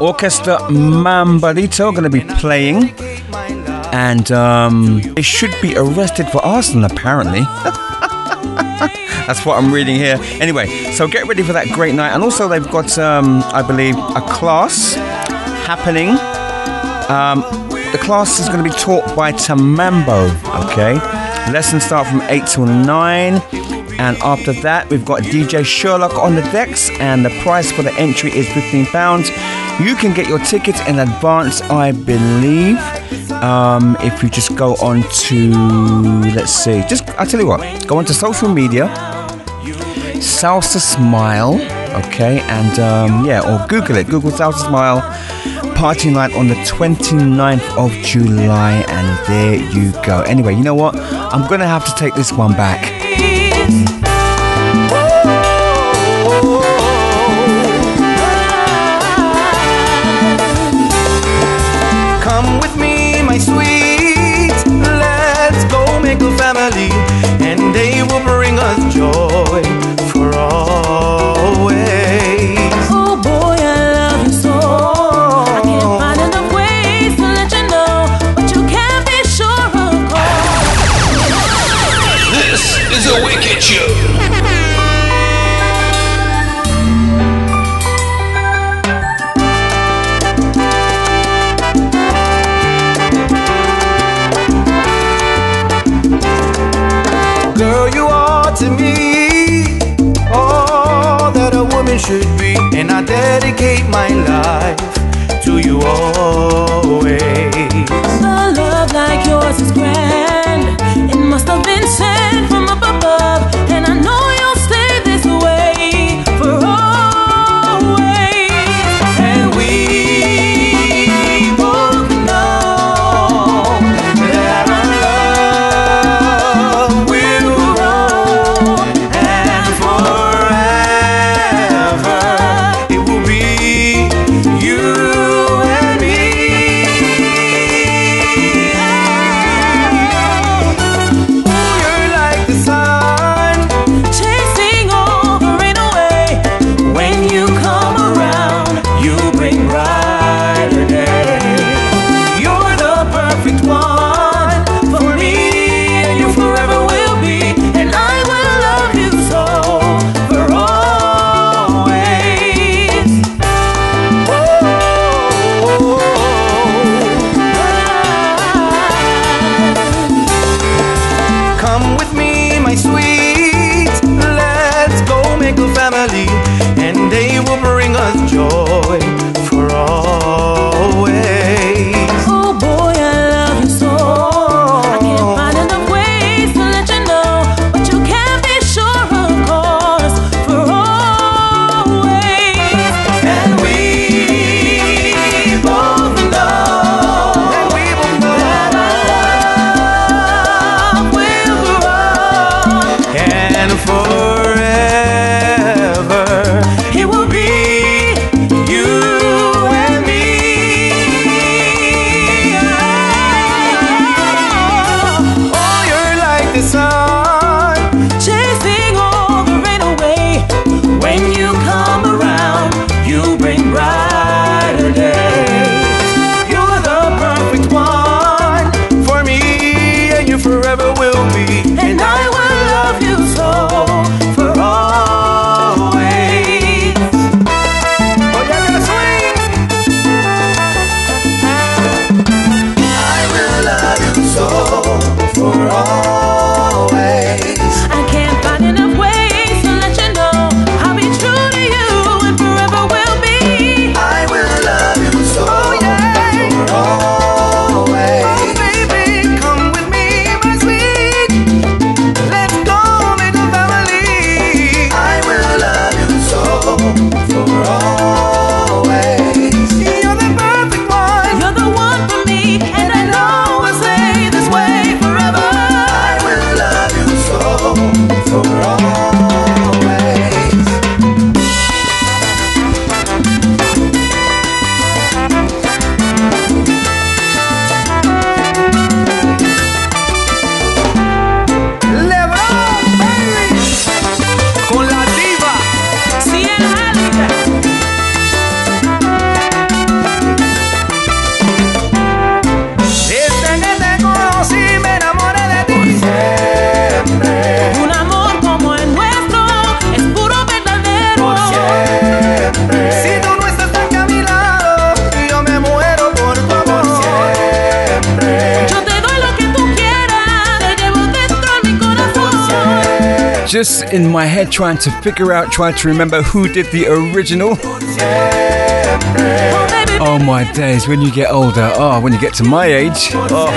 Speaker 7: Orchestra are going to be playing, and um, they should be arrested for arson, apparently. That's what I'm reading here. Anyway, so get ready for that great night. And also, they've got, um, I believe, a class happening. Um, the class is going to be taught by Tamambo, okay? Lessons start from 8 till 9. And after that, we've got DJ Sherlock on the decks, and the price for the entry is £15. You can get your tickets in advance, I believe, um, if you just go on to, let's see, just, I'll tell you what, go on to social media, Salsa Smile, okay, and um, yeah, or Google it, Google Salsa Smile party night on the 29th of July, and there you go. Anyway, you know what? I'm gonna have to take this one back.
Speaker 11: My life to you always.
Speaker 7: Trying to figure out, trying to remember who did the original. Oh my days, when you get older, oh, when you get to my age, oh,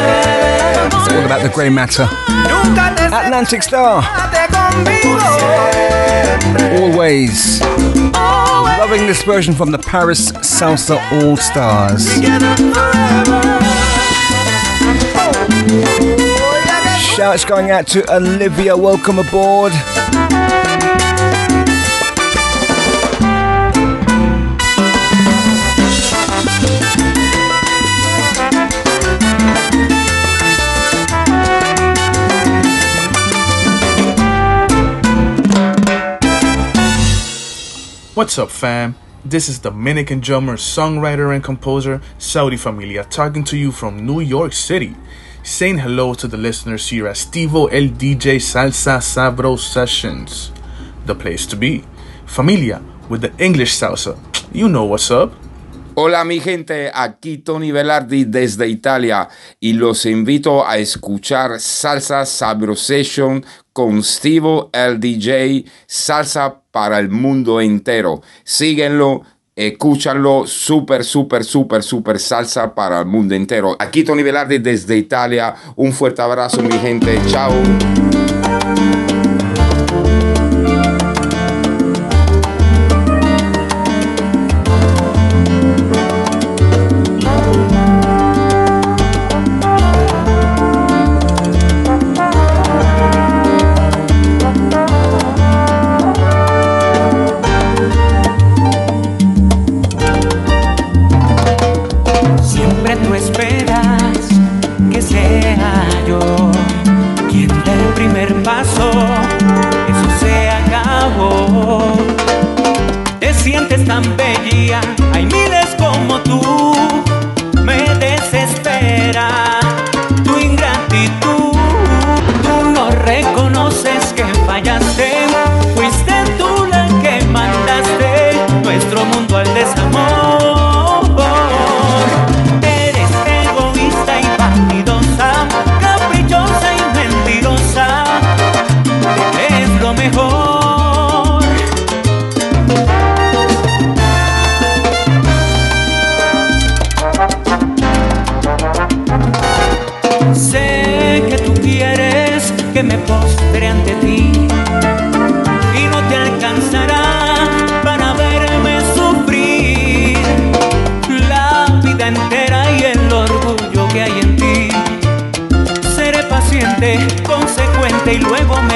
Speaker 7: it's all about the grey matter. Atlantic Starr. Always. Loving this version from the Paris Salsa All Stars. Shouts going out to Olivia, welcome aboard.
Speaker 29: What's up, fam? This is Dominican drummer, songwriter, and composer Saudi Familia talking to you from New York City. Saying hello to the listeners here at Stevo El DJ Salsa Sabro Sessions, the place to be. Familia with the English salsa. You know what's up.
Speaker 30: Hola mi gente, aquí Tony Velardi desde Italia y los invito a escuchar Salsa Sabro Session con Stevo el DJ Salsa para el mundo entero. Síguenlo, escúchanlo, súper, súper, súper, súper salsa para el mundo entero. Aquí Tony Velardi desde Italia, un fuerte abrazo mi gente, chao.
Speaker 9: Que me postre ante ti y no te alcanzará para verme sufrir la vida entera y el orgullo que hay en ti. Seré paciente, consecuente y luego me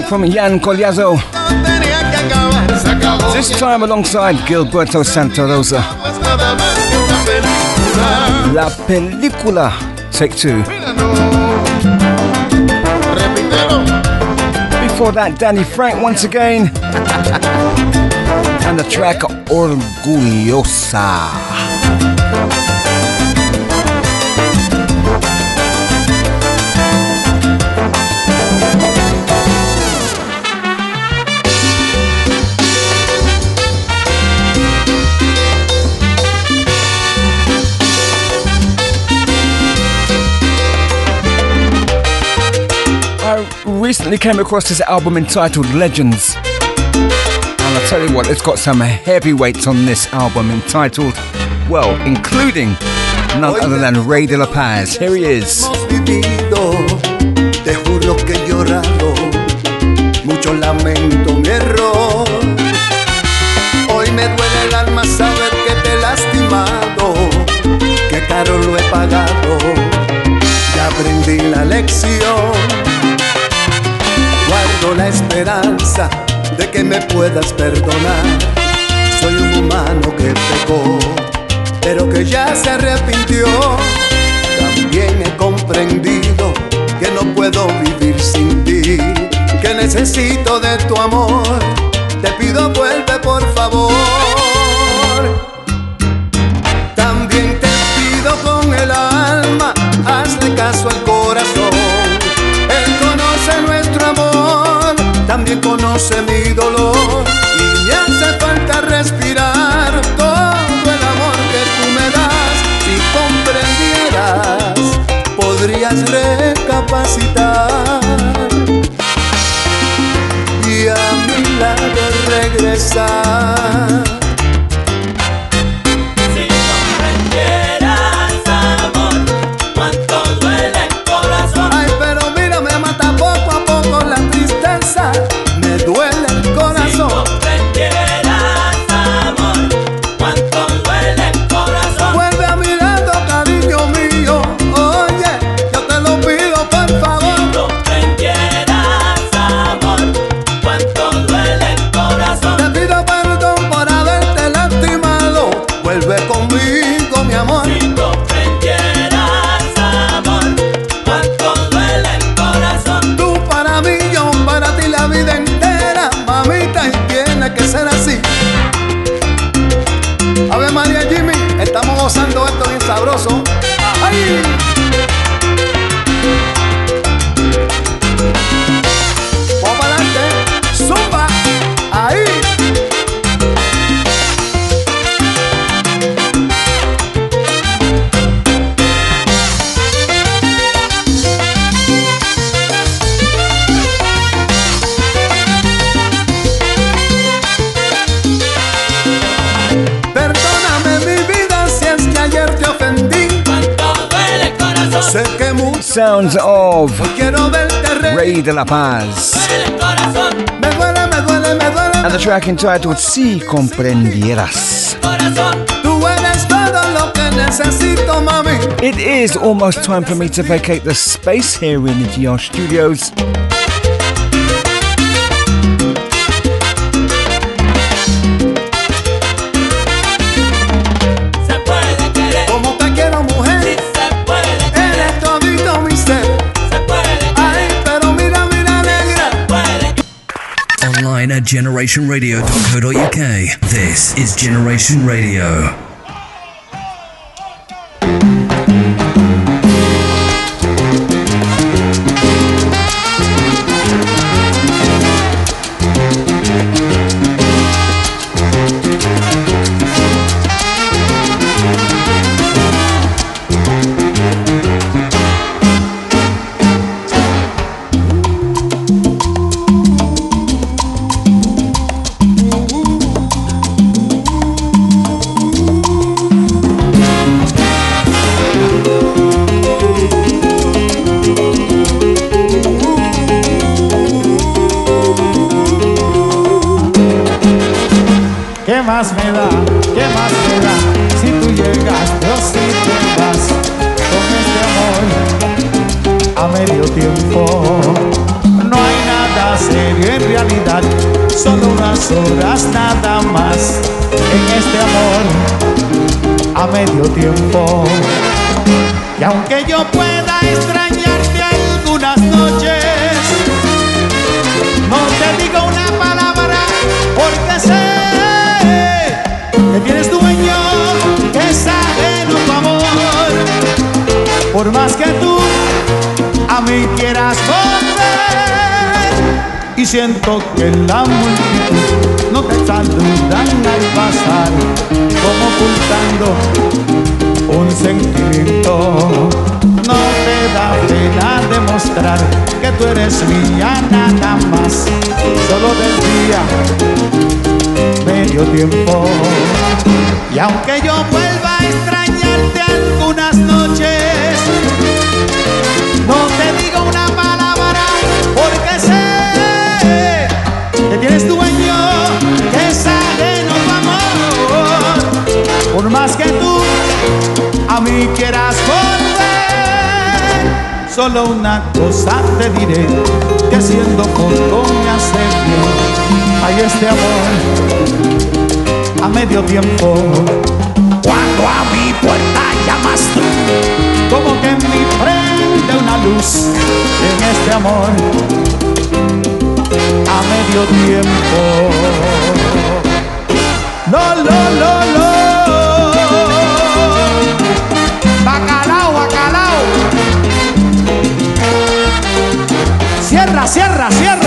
Speaker 7: track from
Speaker 3: Yan Collazo.
Speaker 7: This time alongside Gilberto Santa Rosa. La película, take two. Before that, Danny Frank once again. and the track Orgullosa. recently came across his album entitled Legends. And I tell you what, it's got some heavyweights on this album entitled, well, including none other than Ray de la Paz. Here he is.
Speaker 12: lo he pagado. Ya aprendí la lección. Guardo la esperanza de que me puedas perdonar. Soy un humano que pecó, pero que ya se arrepintió. También he comprendido que no puedo vivir sin ti, que necesito de tu amor. Te pido vuelve por favor. También te pido con el alma, hazle caso al corazón Conoce mi dolor y me hace falta respirar todo el amor que tú me das. Si comprendieras, podrías recapacitar y a mi lado regresar.
Speaker 7: Ray de la Paz. And the track entitled Si Comprendieras.
Speaker 12: Tú eres todo lo que necesito, mami.
Speaker 7: It is almost time for me to vacate the space here in the GR studios.
Speaker 1: At generationradio.co.uk. This is Generation Radio.
Speaker 31: Y siento que la multitud no te saludan al pasar como ocultando un sentimiento. No te da pena demostrar que tú eres mía nada más, solo del día medio tiempo. Y aunque yo vuelva a extrañarte algunas noches, Por más que tú a mí quieras volver, solo una cosa te diré, que siendo corto me hace bien. Hay este amor a medio tiempo. Cuando a mi puerta llamas tú, como que en mi prende una luz en este amor a medio tiempo. No, no, no, no.
Speaker 7: sierra, sierra.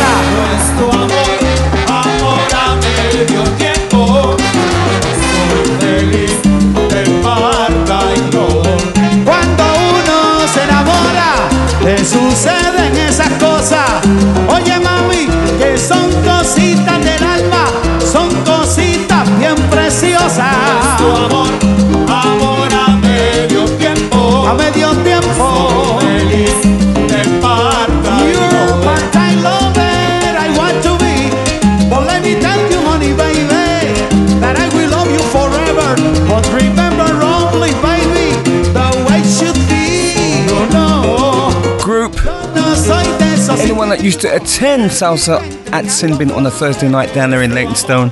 Speaker 7: Used to attend salsa at Sinbin on a Thursday night down there in Leytonstone.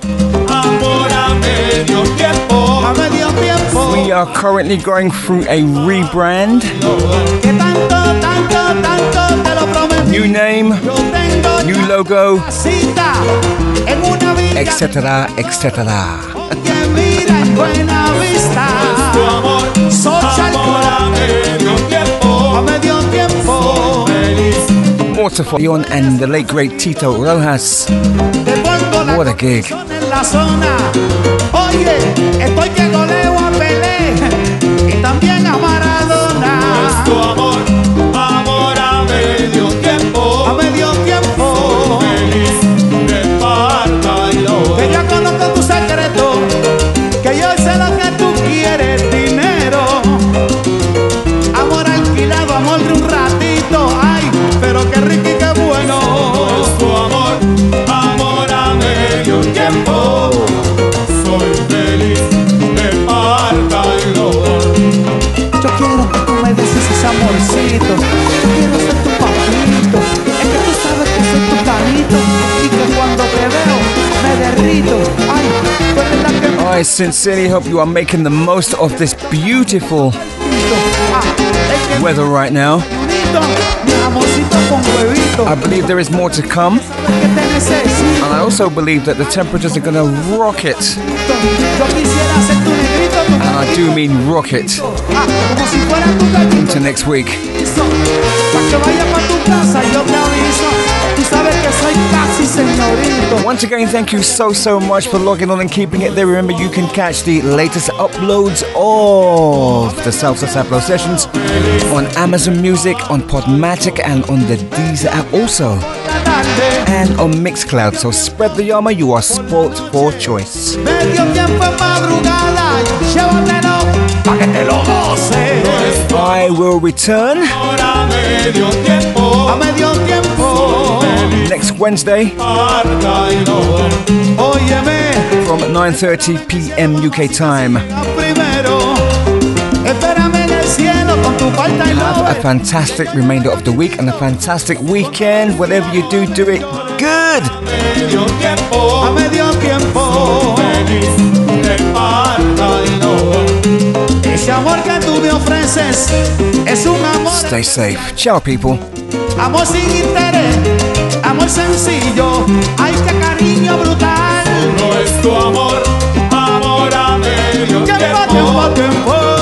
Speaker 7: We are currently going through a rebrand. New name, new logo, etc., etc. More to follow on and the late great Tito Rojas. What a gig.
Speaker 31: en la zona. Oye, estoy que goleo a Pelé y también a Maradona.
Speaker 32: Nuestro amor, amor
Speaker 7: I sincerely hope you are making the most of this beautiful weather right now. I believe there is more to come. And I also believe that the temperatures are going to rocket. And I do mean rocket into next week.
Speaker 31: Pa' que vaya pa' tu casa, yo te aviso. Tú sabes que soy casi señorito.
Speaker 7: Once again, thank you so, so much for logging on and keeping it there. Remember, you can catch the latest uploads of the Salsa Sabro sessions on Amazon Music, on Podomatic, and on the Deezer app also. And on Mixcloud. So spread the yama, you are sport for choice.
Speaker 31: Medio tiempo en madrugada, llévatelo pa' que te lo goces.
Speaker 7: I will return
Speaker 32: A medio tiempo.
Speaker 31: A medio tiempo,
Speaker 7: next Wednesday from 9:30 p.m. UK time.
Speaker 31: primero, espérame en el cielo con tu falta y
Speaker 7: Have a fantastic remainder of the week and a fantastic weekend. Whatever you do, do it good.
Speaker 31: Ese amor que tú me ofreces es un amor,
Speaker 7: Stay safe. Ciao, people.
Speaker 31: amor sin interés, amor sencillo, ay que cariño brutal.
Speaker 32: Nuestro amor, amor a medio
Speaker 31: Tiempo, tiempo,
Speaker 32: tiempo.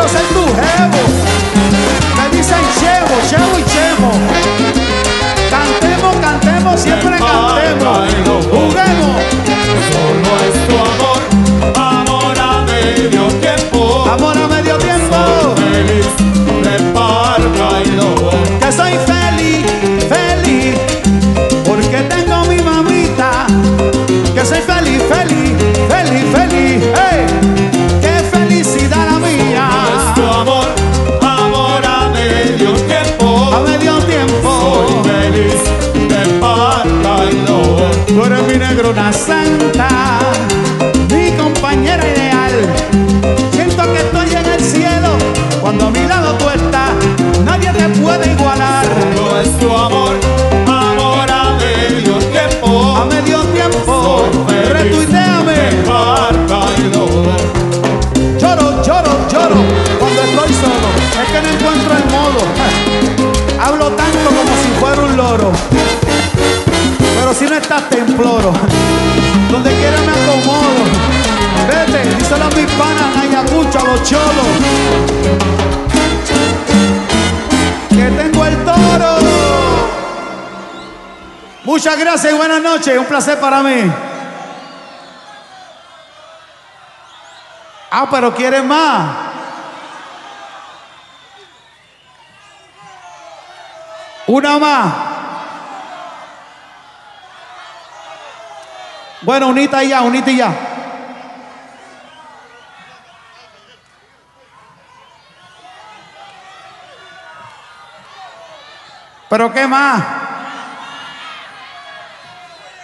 Speaker 31: Quiero ser tu jevo. Me dicen chevo, chevo y chemo. Cantemos, cantemos, siempre cantemos. Juguemos.
Speaker 32: Nuestro amor, amor a medio tiempo.
Speaker 31: Amor a medio Muchas gracias y buenas noches. Un placer para mí. Ah, pero quieren más. Una más. Bueno, unita ya, unita ya. Pero ¿qué más?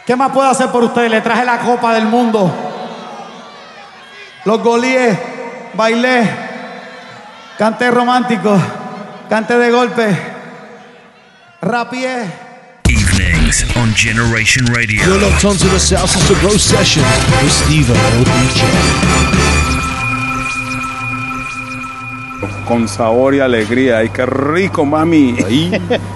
Speaker 31: ¿Qué más puedo hacer por ustedes? Le traje la copa del mundo. Los golíes, bailé, canté romántico, canté de golpe, rapié.
Speaker 1: Evenings on Generation Radio.
Speaker 2: You're locked onto the Salsa Sabro session with Steve LDJ.
Speaker 33: Con sabor y alegría. ¡Ay, qué rico, mami! Ahí.